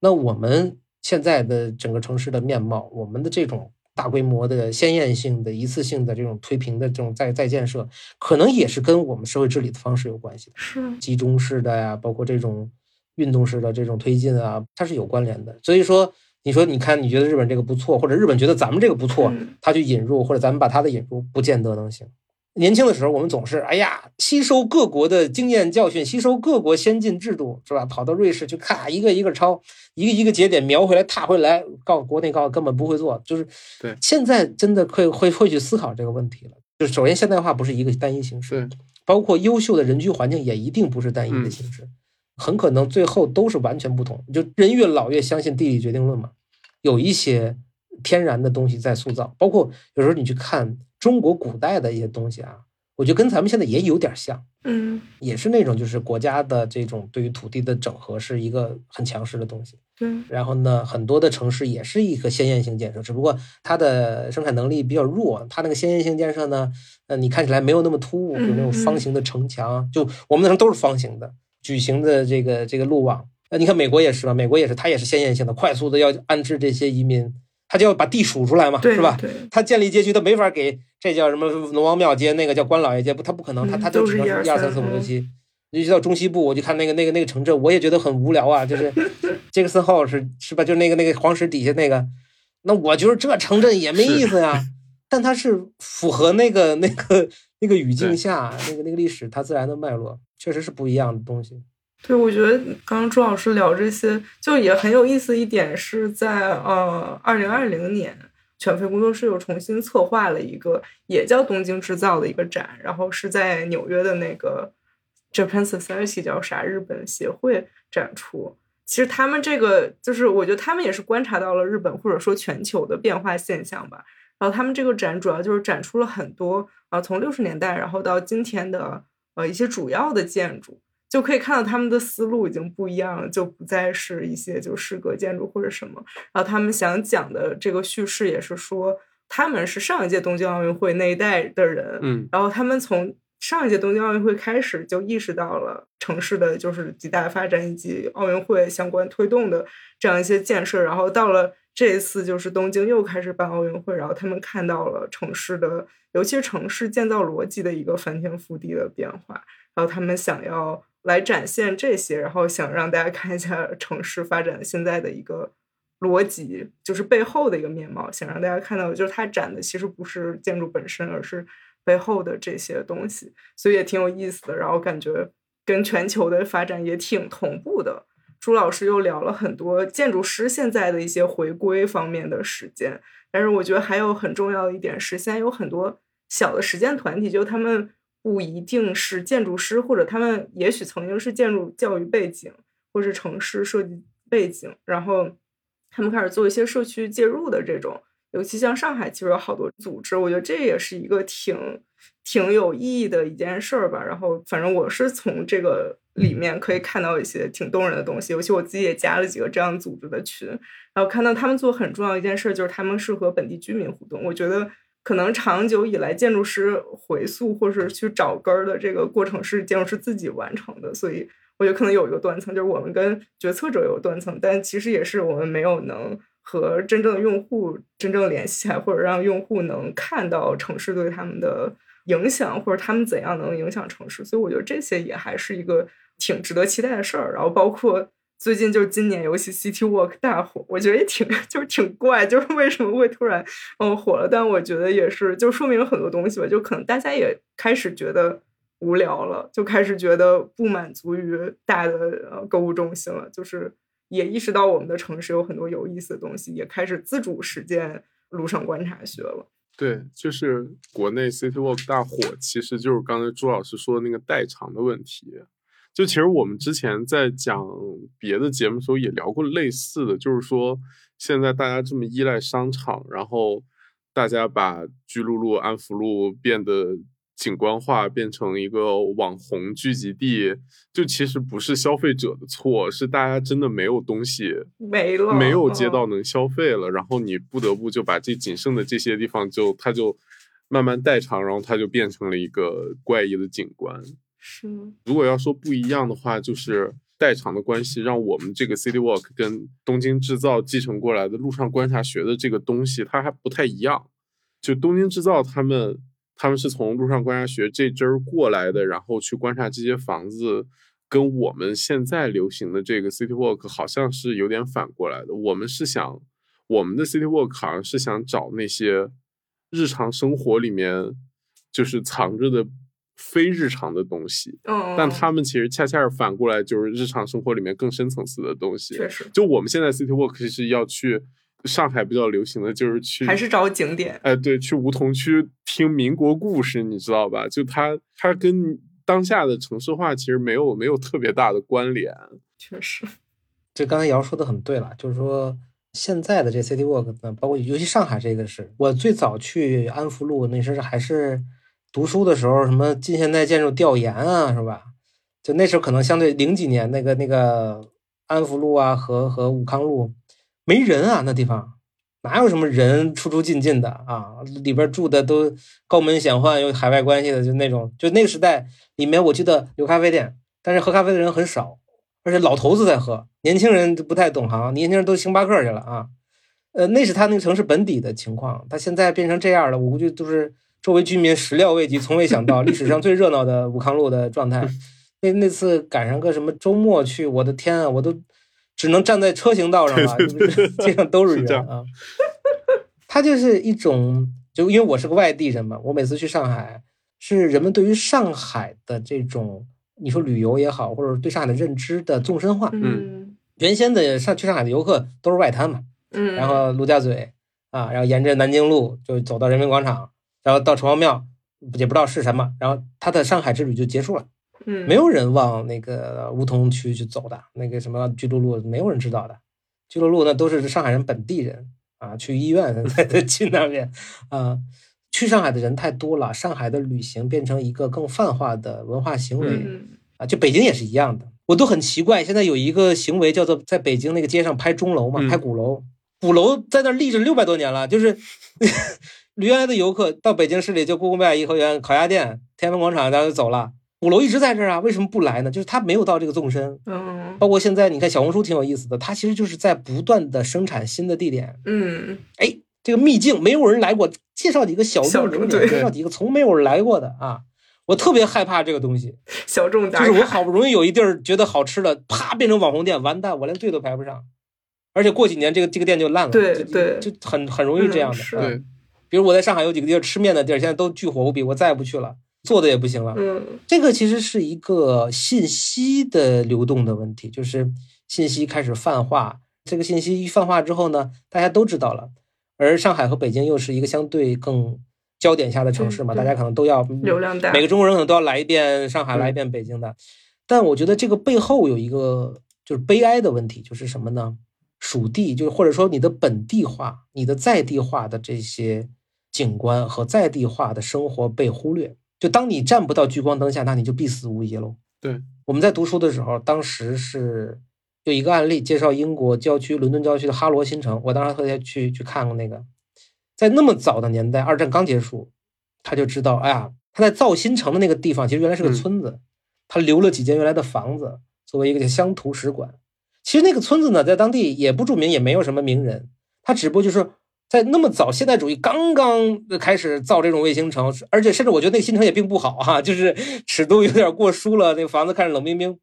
那我们现在的整个城市的面貌，我们的这种大规模的鲜艳性的、一次性的这种推平的这种再再建设，可能也是跟我们社会治理的方式有关系的。是，集中式的呀，包括这种运动式的这种推进啊，它是有关联的。所以说，你说你看，你觉得日本这个不错，或者日本觉得咱们这个不错嗯，他去引入，或者咱们把他的引入，不见得能行。年轻的时候，我们总是哎呀，吸收各国的经验教训，吸收各国先进制度，是吧？跑到瑞士去咔，一个一个抄，一个一个节点描回来、踏回来，告国内告根本不会做，就是对现在真的会会会去思考这个问题了。就首先，现代化不是一个单一形式，包括优秀的人居环境也一定不是单一的嗯形式，很可能最后都是完全不同。就人越老越相信地理决定论嘛，有一些天然的东西在塑造，包括有时候你去看中国古代的一些东西啊，我觉得跟咱们现在也有点像，嗯，也是那种就是国家的这种对于土地的整合是一个很强势的东西。对，然后呢，很多的城市也是一个先验性建设，只不过它的生产能力比较弱，它那个先验性建设呢，呃，你看起来没有那么突兀，有那种方形的城墙，就我们那时候都是方形的，矩形的这个这个路网。那，你看美国也是嘛，美国也是，它也是先验性的，快速的要安置这些移民，它就要把地数出来嘛，是吧？对，他建立街区，他没法给这叫什么龙王庙街，那个叫关老爷街，不，他不可能，他嗯他就只能是一二三四五六七。尤其到中西部，我就看那个那个那个城镇，我也觉得很无聊啊。就是杰克森号是是吧？就那个那个黄石底下那个，那我觉得这城镇也没意思呀。但它是符合那个那个那个语境下，那个那个历史它自然的脉络，确实是不一样的东西。对，我觉得刚刚朱老师聊这些，就也很有意思。一点是在呃二零二零年，犬吠工作室又重新策划了一个也叫东京制造的一个展，然后是在纽约的那个 Japan Society 叫啥日本协会展出。其实他们这个就是，我觉得他们也是观察到了日本或者说全球的变化现象吧。然后他们这个展主要就是展出了很多啊、呃从六十年代然后到今天的呃一些主要的建筑。就可以看到他们的思路已经不一样了，就不再是一些就诗格建筑或者什么。然后他们想讲的这个叙事也是说，他们是上一届东京奥运会那一代的人，嗯然后他们从上一届东京奥运会开始就意识到了城市的就是极大发展以及奥运会相关推动的这样一些建设，然后到了这一次就是东京又开始办奥运会，然后他们看到了城市的，尤其是城市建造逻辑的一个翻天覆地的变化，然后他们想要来展现这些，然后想让大家看一下 [LAUGHS] 城市发展现在的一个逻辑，就是背后的一个面貌，想让大家看到的，就是它展的其实不是建筑本身，而是背后的这些东西，所以也挺有意思的。然后感觉跟全球的发展也挺同步的。朱老师又聊了很多建筑师现在的一些回归方面的实践，但是我觉得还有很重要的一点是，现在有很多小的实践团体，就他们不一定是建筑师，或者他们也许曾经是建筑教育背景，或是城市设计背景，然后他们开始做一些社区介入的这种，尤其像上海，其实有好多组织，我觉得这也是一个挺挺有意义的一件事儿吧。然后，反正我是从这个里面可以看到一些挺动人的东西，尤其我自己也加了几个这样组织的群，然后看到他们做很重要一件事，就是他们是和本地居民互动。我觉得可能长久以来，建筑师回溯或是去找根儿的这个过程是建筑师自己完成的，所以我觉得可能有一个断层，就是我们跟决策者有断层，但其实也是我们没有能。和真正的用户真正联系起来，或者让用户能看到城市对他们的影响，或者他们怎样能影响城市，所以我觉得这些也还是一个挺值得期待的事儿。然后包括最近就今年游戏 City Walk 大火，我觉得也挺 [LAUGHS] 就是挺怪，就是为什么会突然嗯火了？但我觉得也是就说明了很多东西吧，就可能大家也开始觉得无聊了，就开始觉得不满足于大的呃购物中心了，就是。也意识到我们的城市有很多有意思的东西，也开始自主实践路上观察学了。对，就是国内 City Walk 大火，其实就是刚才朱老师说的那个代偿的问题。就其实我们之前在讲别的节目的时候也聊过类似的，就是说现在大家这么依赖商场，然后大家把巨鹿路、安福路变得。景观化变成一个网红聚集地，就其实不是消费者的错，是大家真的没有东西没了，没有街道能消费了，然后你不得不就把这仅剩的这些地方就它就慢慢代偿，然后它就变成了一个怪异的景观。是，如果要说不一样的话，就是代偿的关系让我们这个 City Walk 跟东京制造继承过来的路上观察学的这个东西，它还不太一样。就东京制造他们。他们是从路上观察学这支儿过来的，然后去观察这些房子，跟我们现在流行的这个 city walk 好像是有点反过来的。我们是想，我们的 city walk 好像是想找那些日常生活里面就是藏着的非日常的东西，但他们其实恰恰是反过来，就是日常生活里面更深层次的东西。确实，就我们现在 city walk 是要去。上海比较流行的就是去，还是找景点。哎，对，去梧桐区听民国故事，你知道吧？就它，它跟当下的城市化其实没有没有特别大的关联。确实，这刚才瑶说的很对了，就是说现在的这 City Walk 呢，包括尤其上海这个是，我最早去安福路那时候还是读书的时候，什么近现代建筑调研啊，是吧？就那时候可能相对零几年那个那个安福路啊和和武康路。没人啊，那地方哪有什么人出出进进的啊？里边住的都高门显宦，有海外关系的，就那种。就那个时代里面，我记得有咖啡店，但是喝咖啡的人很少，而且老头子在喝，年轻人不太懂行，年轻人都星巴克去了啊。呃，那是他那个城市本底的情况，他现在变成这样了，我估计都是周围居民始料未及，从未想到 [LAUGHS] 历史上最热闹的武康路的状态。那那次赶上个什么周末去，我的天啊，我都。只能站在车行道上了，街上都是人啊。它就是一种，就因为我是个外地人嘛，我每次去上海，是人们对于上海的这种，你说旅游也好，或者对上海的认知的纵深化。嗯，原先的上去上海的游客都是外滩嘛，嗯，然后陆家嘴啊，然后沿着南京路就走到人民广场，然后到城隍庙，也不知道是什么，然后他的上海之旅就结束了。嗯，没有人往那个梧桐区去走的，那个什么巨鹿路，没有人知道的。巨鹿路那都是上海人本地人啊，去医院才 [LAUGHS] 去那边啊。去上海的人太多了，上海的旅行变成一个更泛化的文化行为啊。就北京也是一样的，我都很奇怪，现在有一个行为叫做在北京那个街上拍钟楼嘛，拍鼓楼，鼓楼在那立着六百多年了，就是 [LAUGHS] 原来的游客到北京市里就故宫北海颐和园、烤鸭店、天安门广场，然后就走了。鼓楼一直在这儿啊，为什么不来呢？就是它没有到这个纵深。嗯，包括现在你看小红书挺有意思的，它其实就是在不断的生产新的地点。嗯，哎，这个秘境没有人来过，介绍几个小众景点，介绍几个从没有人来过的啊。我特别害怕这个东西，[LAUGHS] 小众就是我好不容易有一地儿觉得好吃的，啪变成网红店，完蛋，我连队都排不上。而且过几年这个这个店就烂了，对对，就很很容易这样的。对，比如我在上海有几个地儿吃面的地儿，现在都巨火无比，我再也不去了。做的也不行了，嗯，这个其实是一个信息的流动的问题，就是信息开始泛化。这个信息一泛化之后呢，大家都知道了。而上海和北京又是一个相对更焦点下的城市嘛，大家可能都要流量大每个中国人可能都要来一遍上海，来一遍北京的。但我觉得这个背后有一个就是悲哀的问题，就是什么呢？属地，就是或者说你的本地化、你的在地化的这些景观和在地化的生活被忽略。就当你站不到聚光灯下，那你就必死无疑喽。对，我们在读书的时候，当时是有一个案例介绍英国郊区、伦敦郊区的哈罗新城，我当时特别去去看过那个，在那么早的年代，二战刚结束，他就知道，哎呀，他在造新城的那个地方，其实原来是个嗯村子，他留了几间原来的房子作为一个乡土史馆。其实那个村子呢，在当地也不著名，也没有什么名人，他只不过就是在那么早现代主义刚刚开始造这种卫星城，而且甚至我觉得那个新城也并不好哈、就是尺度有点过疏了，那个房子看着冷冰冰。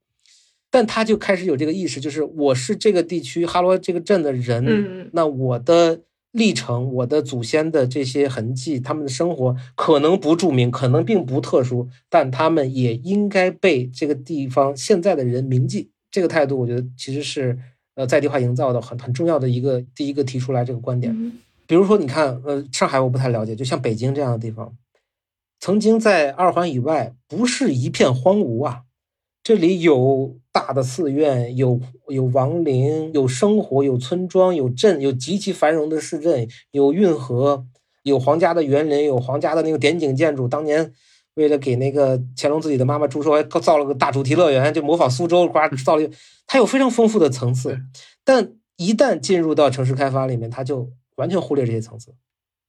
但他就开始有这个意识，就是我是这个地区哈罗这个镇的人，嗯那我的历程、我的祖先的这些痕迹，他们的生活可能不著名，可能并不特殊，但他们也应该被这个地方现在的人铭记。这个态度，我觉得其实是呃在地化营造的很很重要的一个第一个提出来这个观点。嗯比如说，你看，呃，上海我不太了解，就像北京这样的地方，曾经在二环以外不是一片荒芜啊，这里有大的寺院，有有王陵，有生活，有村庄，有镇，有极其繁荣的市镇，有运河，有皇家的园林，有皇家的那个点景建筑。当年为了给那个乾隆自己的妈妈祝寿，还造了个大主题乐园，就模仿苏州，呱造了一个，它有非常丰富的层次。但一旦进入到城市开发里面，它就完全忽略这些层次，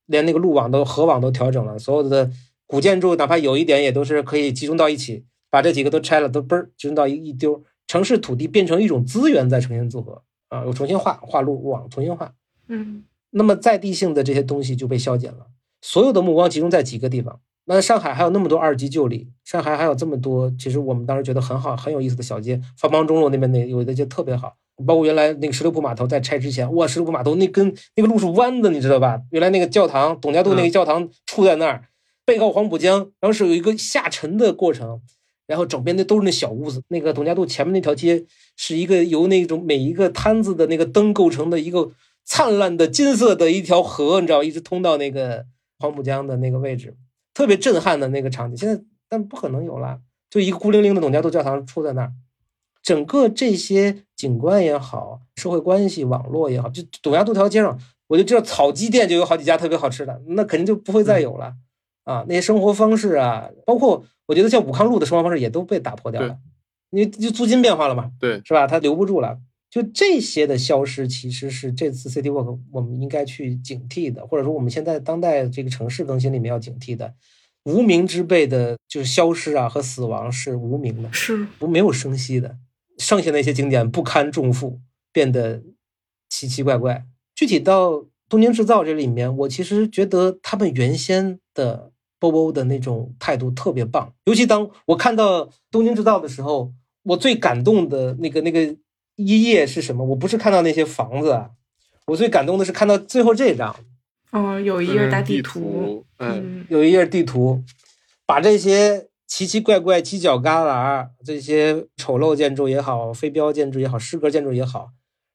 连那个路网都河网都调整了，所有的古建筑哪怕有一点也都是可以集中到一起，把这几个都拆了，都嘣儿集中到一一丢，城市土地变成一种资源再重新组合啊，又重新画画路网，重新画。嗯那么在地性的这些东西就被消减了，所有的目光集中在几个地方。那上海还有那么多二级旧里，上海还有这么多，其实我们当时觉得很好、很有意思的小街，方邦中路那边那有的就特别好，包括原来那个十六铺码头在拆之前，哇，十六铺码头那根那个路是弯的，你知道吧？原来那个教堂，董家渡那个教堂处在那儿，背靠黄浦江，然后是有一个下沉的过程，然后整边那都是那小屋子。那个董家渡前面那条街是一个由那种每一个摊子的那个灯构成的一个灿烂的金色的一条河，你知道，一直通到那个黄浦江的那个位置，特别震撼的那个场景。现在但不可能有了，就一个孤零零的董家渡教堂出在那儿。整个这些景观也好，社会关系网络也好，就董家渡条街上，我就知道草鸡店就有好几家特别好吃的，那肯定就不会再有了。啊，那些生活方式啊，包括我觉得像武康路的生活方式也都被打破掉了，因为就租金变化了嘛，对，是吧？它留不住了。就这些的消失，其实是这次 City Walk 我们应该去警惕的，或者说我们现在当代这个城市更新里面要警惕的，无名之辈的，就是消失啊和死亡是无名的，是不没有声息的。剩下那些景点不堪重负，变得奇奇怪怪。具体到东京制造这里面，我其实觉得他们原先的 BOBO 的那种态度特别棒。尤其当我看到东京制造的时候，我最感动的那个那个一页是什么？我不是看到那些房子啊，我最感动的是看到最后这张，哦，有一页大嗯地图，嗯有一页地图，把这些奇奇怪怪、犄角旮旯、这些丑陋建筑也好、非标建筑也好、诗歌建筑也好，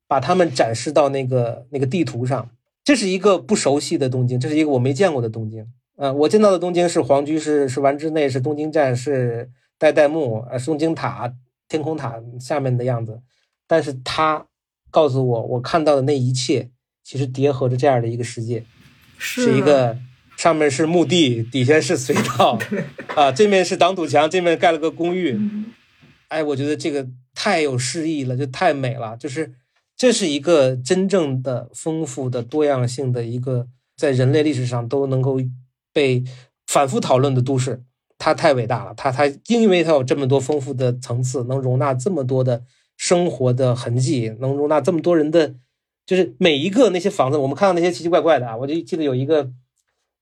把它们展示到那个那个地图上。这是一个不熟悉的东京，这是一个我没见过的东京。呃，我见到的东京是皇居，是是丸之内，是东京站，是代代木，呃，是东京塔、天空塔下面的样子。但是他告诉我，我看到的那一切，其实叠合着这样的一个世界。是一个上面是墓地，底下是隧 [LAUGHS] 道，啊，这面是挡土墙，这面盖了个公寓。嗯哎，我觉得这个太有诗意了，就太美了。就是这是一个真正的丰富的多样性的一个，在人类历史上都能够被反复讨论的都市。它太伟大了，它它因为它有这么多丰富的层次，能容纳这么多的生活的痕迹，能容纳这么多人的，就是每一个那些房子，我们看到那些奇奇怪怪的啊，我就记得有一个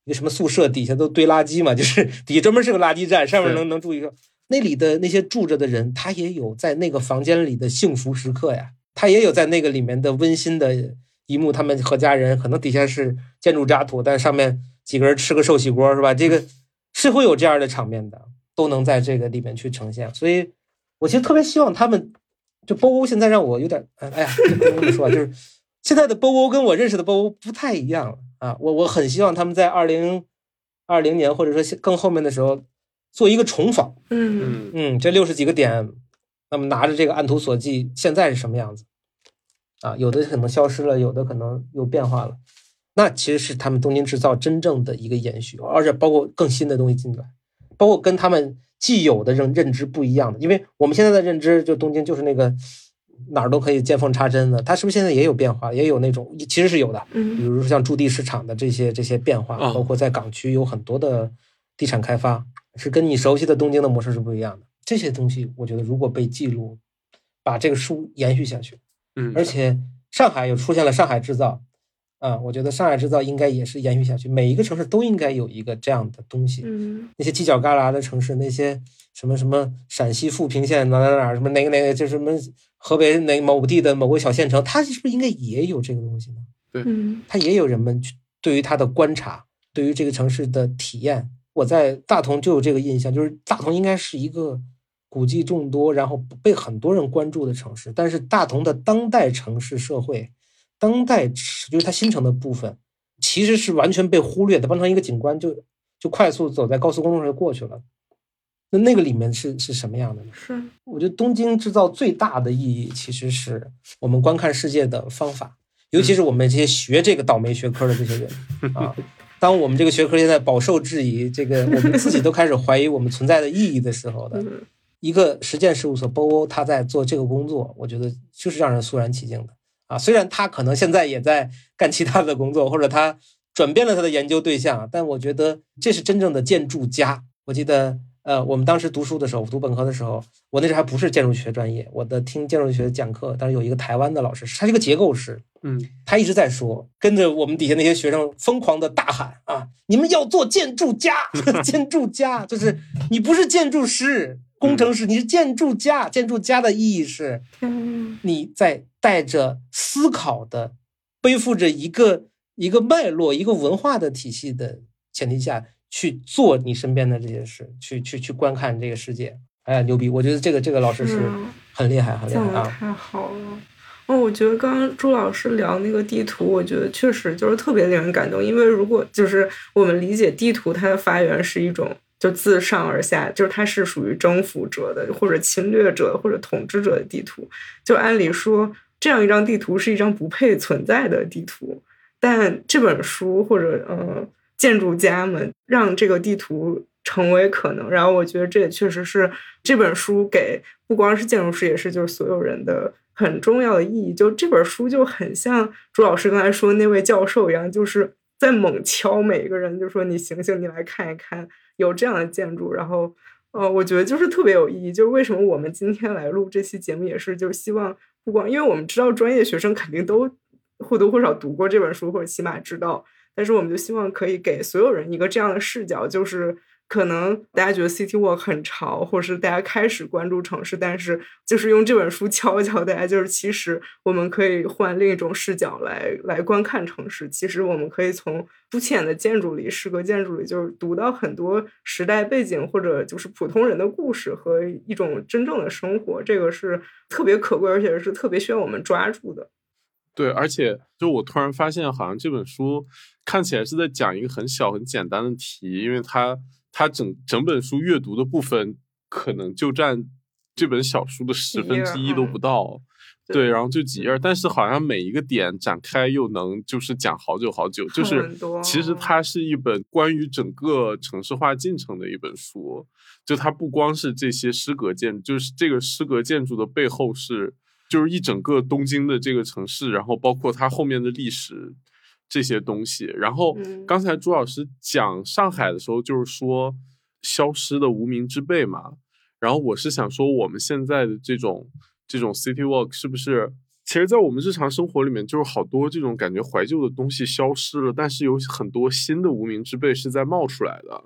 一个什么宿舍底下都堆垃圾嘛，就是 [LAUGHS] 底下专门是个垃圾站，上面能能住一个。那里的那些住着的人，他也有在那个房间里的幸福时刻呀，他也有在那个里面的温馨的一幕。他们和家人可能底下是建筑渣土，但上面几个人吃个寿喜锅是吧？这个是会有这样的场面的，都能在这个里面去呈现。所以，我其实特别希望他们就波欧现在让我有点，哎呀，不能这么说啊，就是现在的波欧跟我认识的波欧不太一样了啊。我我很希望他们在二零二零年或者说更后面的时候做一个重访，嗯嗯嗯，这六十几个点，那么拿着这个按图索骥，现在是什么样子？啊，有的可能消失了，有的可能又变化了。那其实是他们东京制造真正的一个延续，而且包括更新的东西进来，包括跟他们既有的认认知不一样的。因为我们现在的认知，就东京就是那个哪儿都可以见缝插针的，它是不是现在也有变化，也有那种其实是有的，比嗯如说像驻地市场的这些这些变化，啊包括在港区有很多的地产开发，是跟你熟悉的东京的模式是不一样的。这些东西，我觉得如果被记录，把这个书延续下去，嗯，而且上海又出现了上海制造，啊，我觉得上海制造应该也是延续下去，每一个城市都应该有一个这样的东西。嗯那些犄角旮旯的城市，那些什么什么陕西富平县哪哪哪哪什么哪个哪个，就什么河北哪某地的某个小县城，它是不是应该也有这个东西呢？嗯它也有人们去对于它的观察，对于这个城市的体验。我在大同就有这个印象，就是大同应该是一个古迹众多，然后被很多人关注的城市。但是大同的当代城市社会，当代就是它新城的部分，其实是完全被忽略的，当成一个景观就就快速走在高速公路上就过去了。那那个里面是是什么样的呢？是我觉得东京制造最大的意义，其实是我们观看世界的方法，尤其是我们这些学这个倒霉学科的这些人 [LAUGHS] 啊。当我们这个学科现在饱受质疑，这个我们自己都开始怀疑我们存在的意义的时候的，嗯一个实践事务所 BOO 他在做这个工作，我觉得就是让人肃然起敬的啊。虽然他可能现在也在干其他的工作，或者他转变了他的研究对象，但我觉得这是真正的建筑家。我记得，呃，我们当时读书的时候，读本科的时候，我那时候还不是建筑学专业，我的听建筑学讲课，当时有一个台湾的老师，他是一个结构师，嗯他一直在说，跟着我们底下那些学生疯狂的大喊啊！你们要做建筑家，[LAUGHS] 建筑家就是你不是建筑师、工程师，你是建筑家。建筑家的意义是你在带着思考的，背负着一个一个脉络、一个文化的体系的前提下去做你身边的这些事，去去去观看这个世界。哎呀，牛逼！我觉得这个这个老师是嗯很厉害，很厉害啊。太好了。哦，我觉得刚刚朱老师聊那个地图，我觉得确实就是特别令人感动。因为如果就是我们理解地图，它的发源是一种就自上而下，就是它是属于征服者的，或者侵略者或者统治者的地图。就按理说，这样一张地图是一张不配存在的地图，但这本书或者呃建筑家们让这个地图成为可能。然后我觉得这也确实是这本书给不光是建筑师，也是就是所有人的很重要的意义。就这本书就很像朱老师刚才说那位教授一样，就是在猛敲每一个人，就说你醒醒，你来看一看，有这样的建筑，然后。呃，我觉得就是特别有意义。就是为什么我们今天来录这期节目，也是就是希望不光，因为我们知道专业学生肯定都或多或少读过这本书，或者起码知道，但是我们就希望可以给所有人一个这样的视角，就是可能大家觉得 City Walk 很潮，或者是大家开始关注城市，但是就是用这本书敲一敲大家，就是其实我们可以换另一种视角来来观看城市。其实我们可以从肤浅的建筑里、诗歌建筑里，就是读到很多时代背景或者就是普通人的故事和一种真正的生活。这个是特别可贵，而且是特别需要我们抓住的。对，而且就我突然发现，好像这本书看起来是在讲一个很小很简单的题，因为它它整整本书阅读的部分可能就占这本小书的十分之一都不到。对对，然后就几页，但是好像每一个点展开又能就是讲好久好久，就是其实它是一本关于整个城市化进程的一本书，就它不光是这些诗格建筑，就是这个诗格建筑的背后是就是一整个东京的这个城市，然后包括它后面的历史这些东西。然后嗯刚才朱老师讲上海的时候，就是说消失的无名之辈嘛。然后我是想说，我们现在的这种这种 city walk 是不是，其实，在我们日常生活里面，就是好多这种感觉怀旧的东西消失了，但是有很多新的无名之辈是在冒出来的。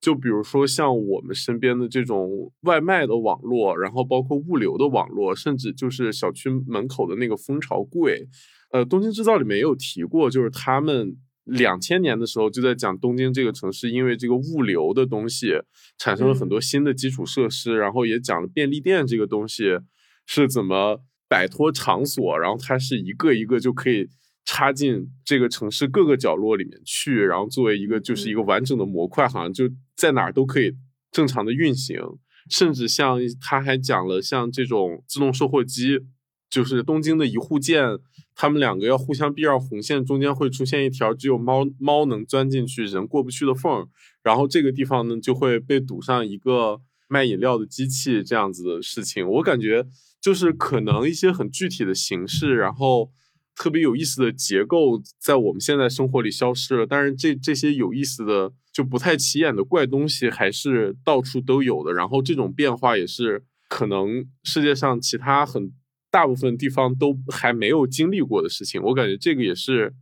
就比如说像我们身边的这种外卖的网络，然后包括物流的网络，甚至就是小区门口的那个蜂巢柜，呃，东京制造里面也有提过，就是他们两千年的时候就在讲东京这个城市，因为这个物流的东西产生了很多新的基础设施，然后也讲了便利店这个东西是怎么摆脱场所，然后它是一个一个就可以插进这个城市各个角落里面去，然后作为一个就是一个完整的模块，好像就在哪儿都可以正常的运行。甚至像他还讲了像这种自动售货机，就是东京的一户建，他们两个要互相避让红线，中间会出现一条只有猫猫能钻进去、人过不去的缝，然后这个地方呢就会被堵上一个卖饮料的机器，这样子的事情，我感觉就是可能一些很具体的形式，然后特别有意思的结构，在我们现在生活里消失了，但是这这些有意思的。就不太起眼的怪东西还是到处都有的，然后这种变化也是可能世界上其他很大部分地方都还没有经历过的事情。我感觉这个也是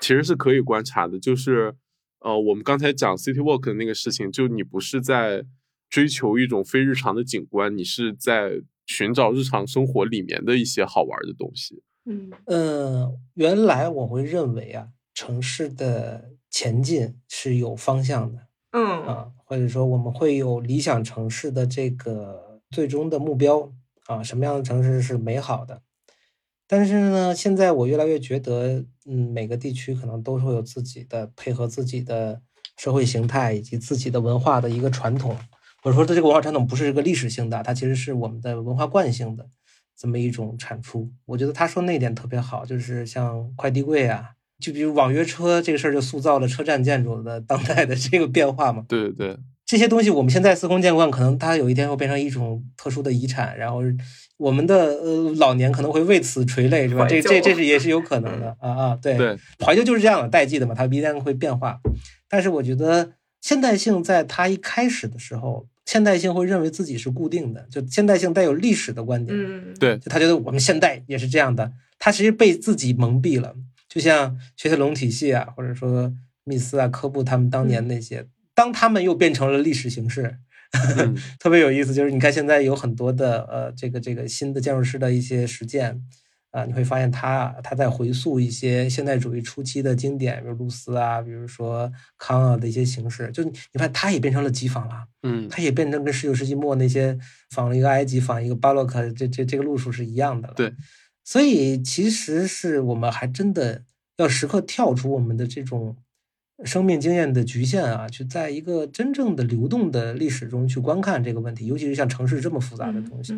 其实是可以观察的，就是呃，我们刚才讲 City Walk 的那个事情，就你不是在追求一种非日常的景观，你是在寻找日常生活里面的一些好玩的东西。嗯呃，原来我会认为啊，城市的。前进是有方向的，嗯啊，或者说我们会有理想城市的这个最终的目标啊，什么样的城市是美好的？但是呢，现在我越来越觉得，嗯，每个地区可能都会有自己的配合自己的社会形态以及自己的文化的一个传统，或者说它这个文化传统不是一个历史性的，它其实是我们的文化惯性的这么一种产出。我觉得他说那点特别好，就是像快递柜啊。就比如网约车这个事儿，就塑造了车站建筑的当代的这个变化嘛。对对，这些东西我们现在司空见惯，可能它有一天会变成一种特殊的遗产，然后我们的呃老年可能会为此垂泪，是吧？这这这是也是有可能的啊啊！对，怀旧就是这样的，代际的嘛，它必然会变化。但是我觉得现代性在它一开始的时候，现代性会认为自己是固定的，就现代性带有历史的观点。嗯，对，就他觉得我们现代也是这样的，他其实被自己蒙蔽了。就像雪铁龙体系啊，或者说密斯啊、科布他们当年那些，当他们又变成了历史形式，[LAUGHS] 特别有意思。就是你看现在有很多的呃，这个这个新的建筑师的一些实践啊，你会发现他他在回溯一些现代主义初期的经典，比如露丝啊，比如说康啊的一些形式。就你发现他也变成了机仿了，嗯，他也变成跟十九世纪末那些仿了一个埃及、仿一个巴洛克这这这个路数是一样的了。对。所以，其实是我们还真的要时刻跳出我们的这种生命经验的局限啊，去在一个真正的流动的历史中去观看这个问题，尤其是像城市这么复杂的东西。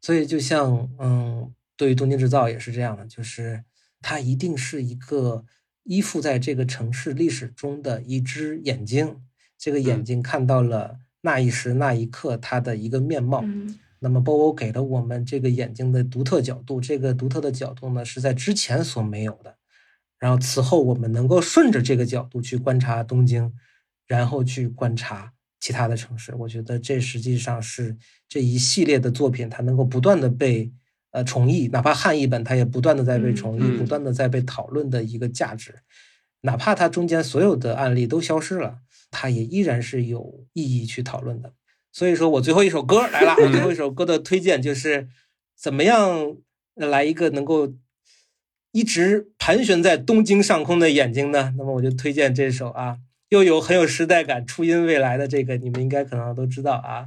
所以，就像嗯，对于东京制造也是这样的，就是它一定是一个依附在这个城市历史中的一只眼睛，这个眼睛看到了那一时那一刻它的一个面貌。那么波欧给了我们这个眼睛的独特角度，这个独特的角度呢是在之前所没有的。然后此后我们能够顺着这个角度去观察东京，然后去观察其他的城市。我觉得这实际上是这一系列的作品，它能够不断的被呃重译，哪怕汉译本它也不断的在被重译，不断的在被讨论的一个价值。哪怕它中间所有的案例都消失了，它也依然是有意义去讨论的。所以说我最后一首歌来了，我最后一首歌的推荐就是怎么样来一个能够一直盘旋在东京上空的眼睛呢？那么我就推荐这首啊，又有很有时代感、初音未来的这个，你们应该可能都知道啊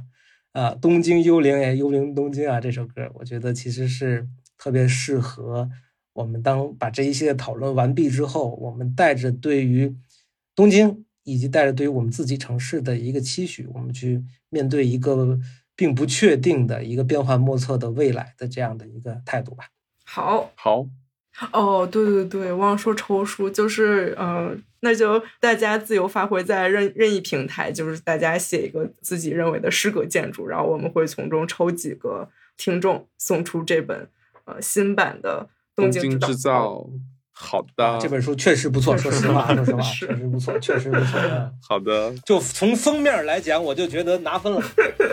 啊，东京幽灵也幽灵东京啊，这首歌我觉得其实是特别适合我们当把这一系列讨论完毕之后，我们带着对于东京。以及带着对于我们自己城市的一个期许，我们去面对一个并不确定的一个变幻莫测的未来的这样的一个态度吧。好，好，哦，对对对，忘了说抽书，就是嗯，那就大家自由发挥在任任意平台，就是大家写一个自己认为的诗歌建筑，然后我们会从中抽几个听众送出这本呃新版的《东京制造》。好的，这本书确实不错，[LAUGHS] 说实话，说实话，确实不错，确实不错。[LAUGHS] 好的，就从封面来讲，我就觉得拿分了，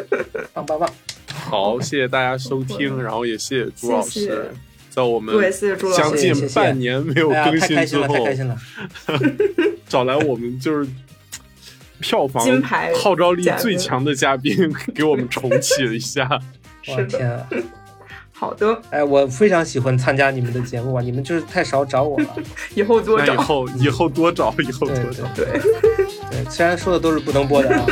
[LAUGHS] 棒棒棒。好，谢谢大家收听，然后也谢谢朱老师，朱老师将近半年没有更新之后，太开心了，[LAUGHS] 找来我们就是票房金牌号召力最强的嘉宾，[LAUGHS] 给我们重启了一下。[LAUGHS] 我的天啊！好的，哎，我非常喜欢参加你们的节目啊！你们就是太少找我了，以后多找，以后以后多找，以后多找，对对，虽然说的都是不能播的啊。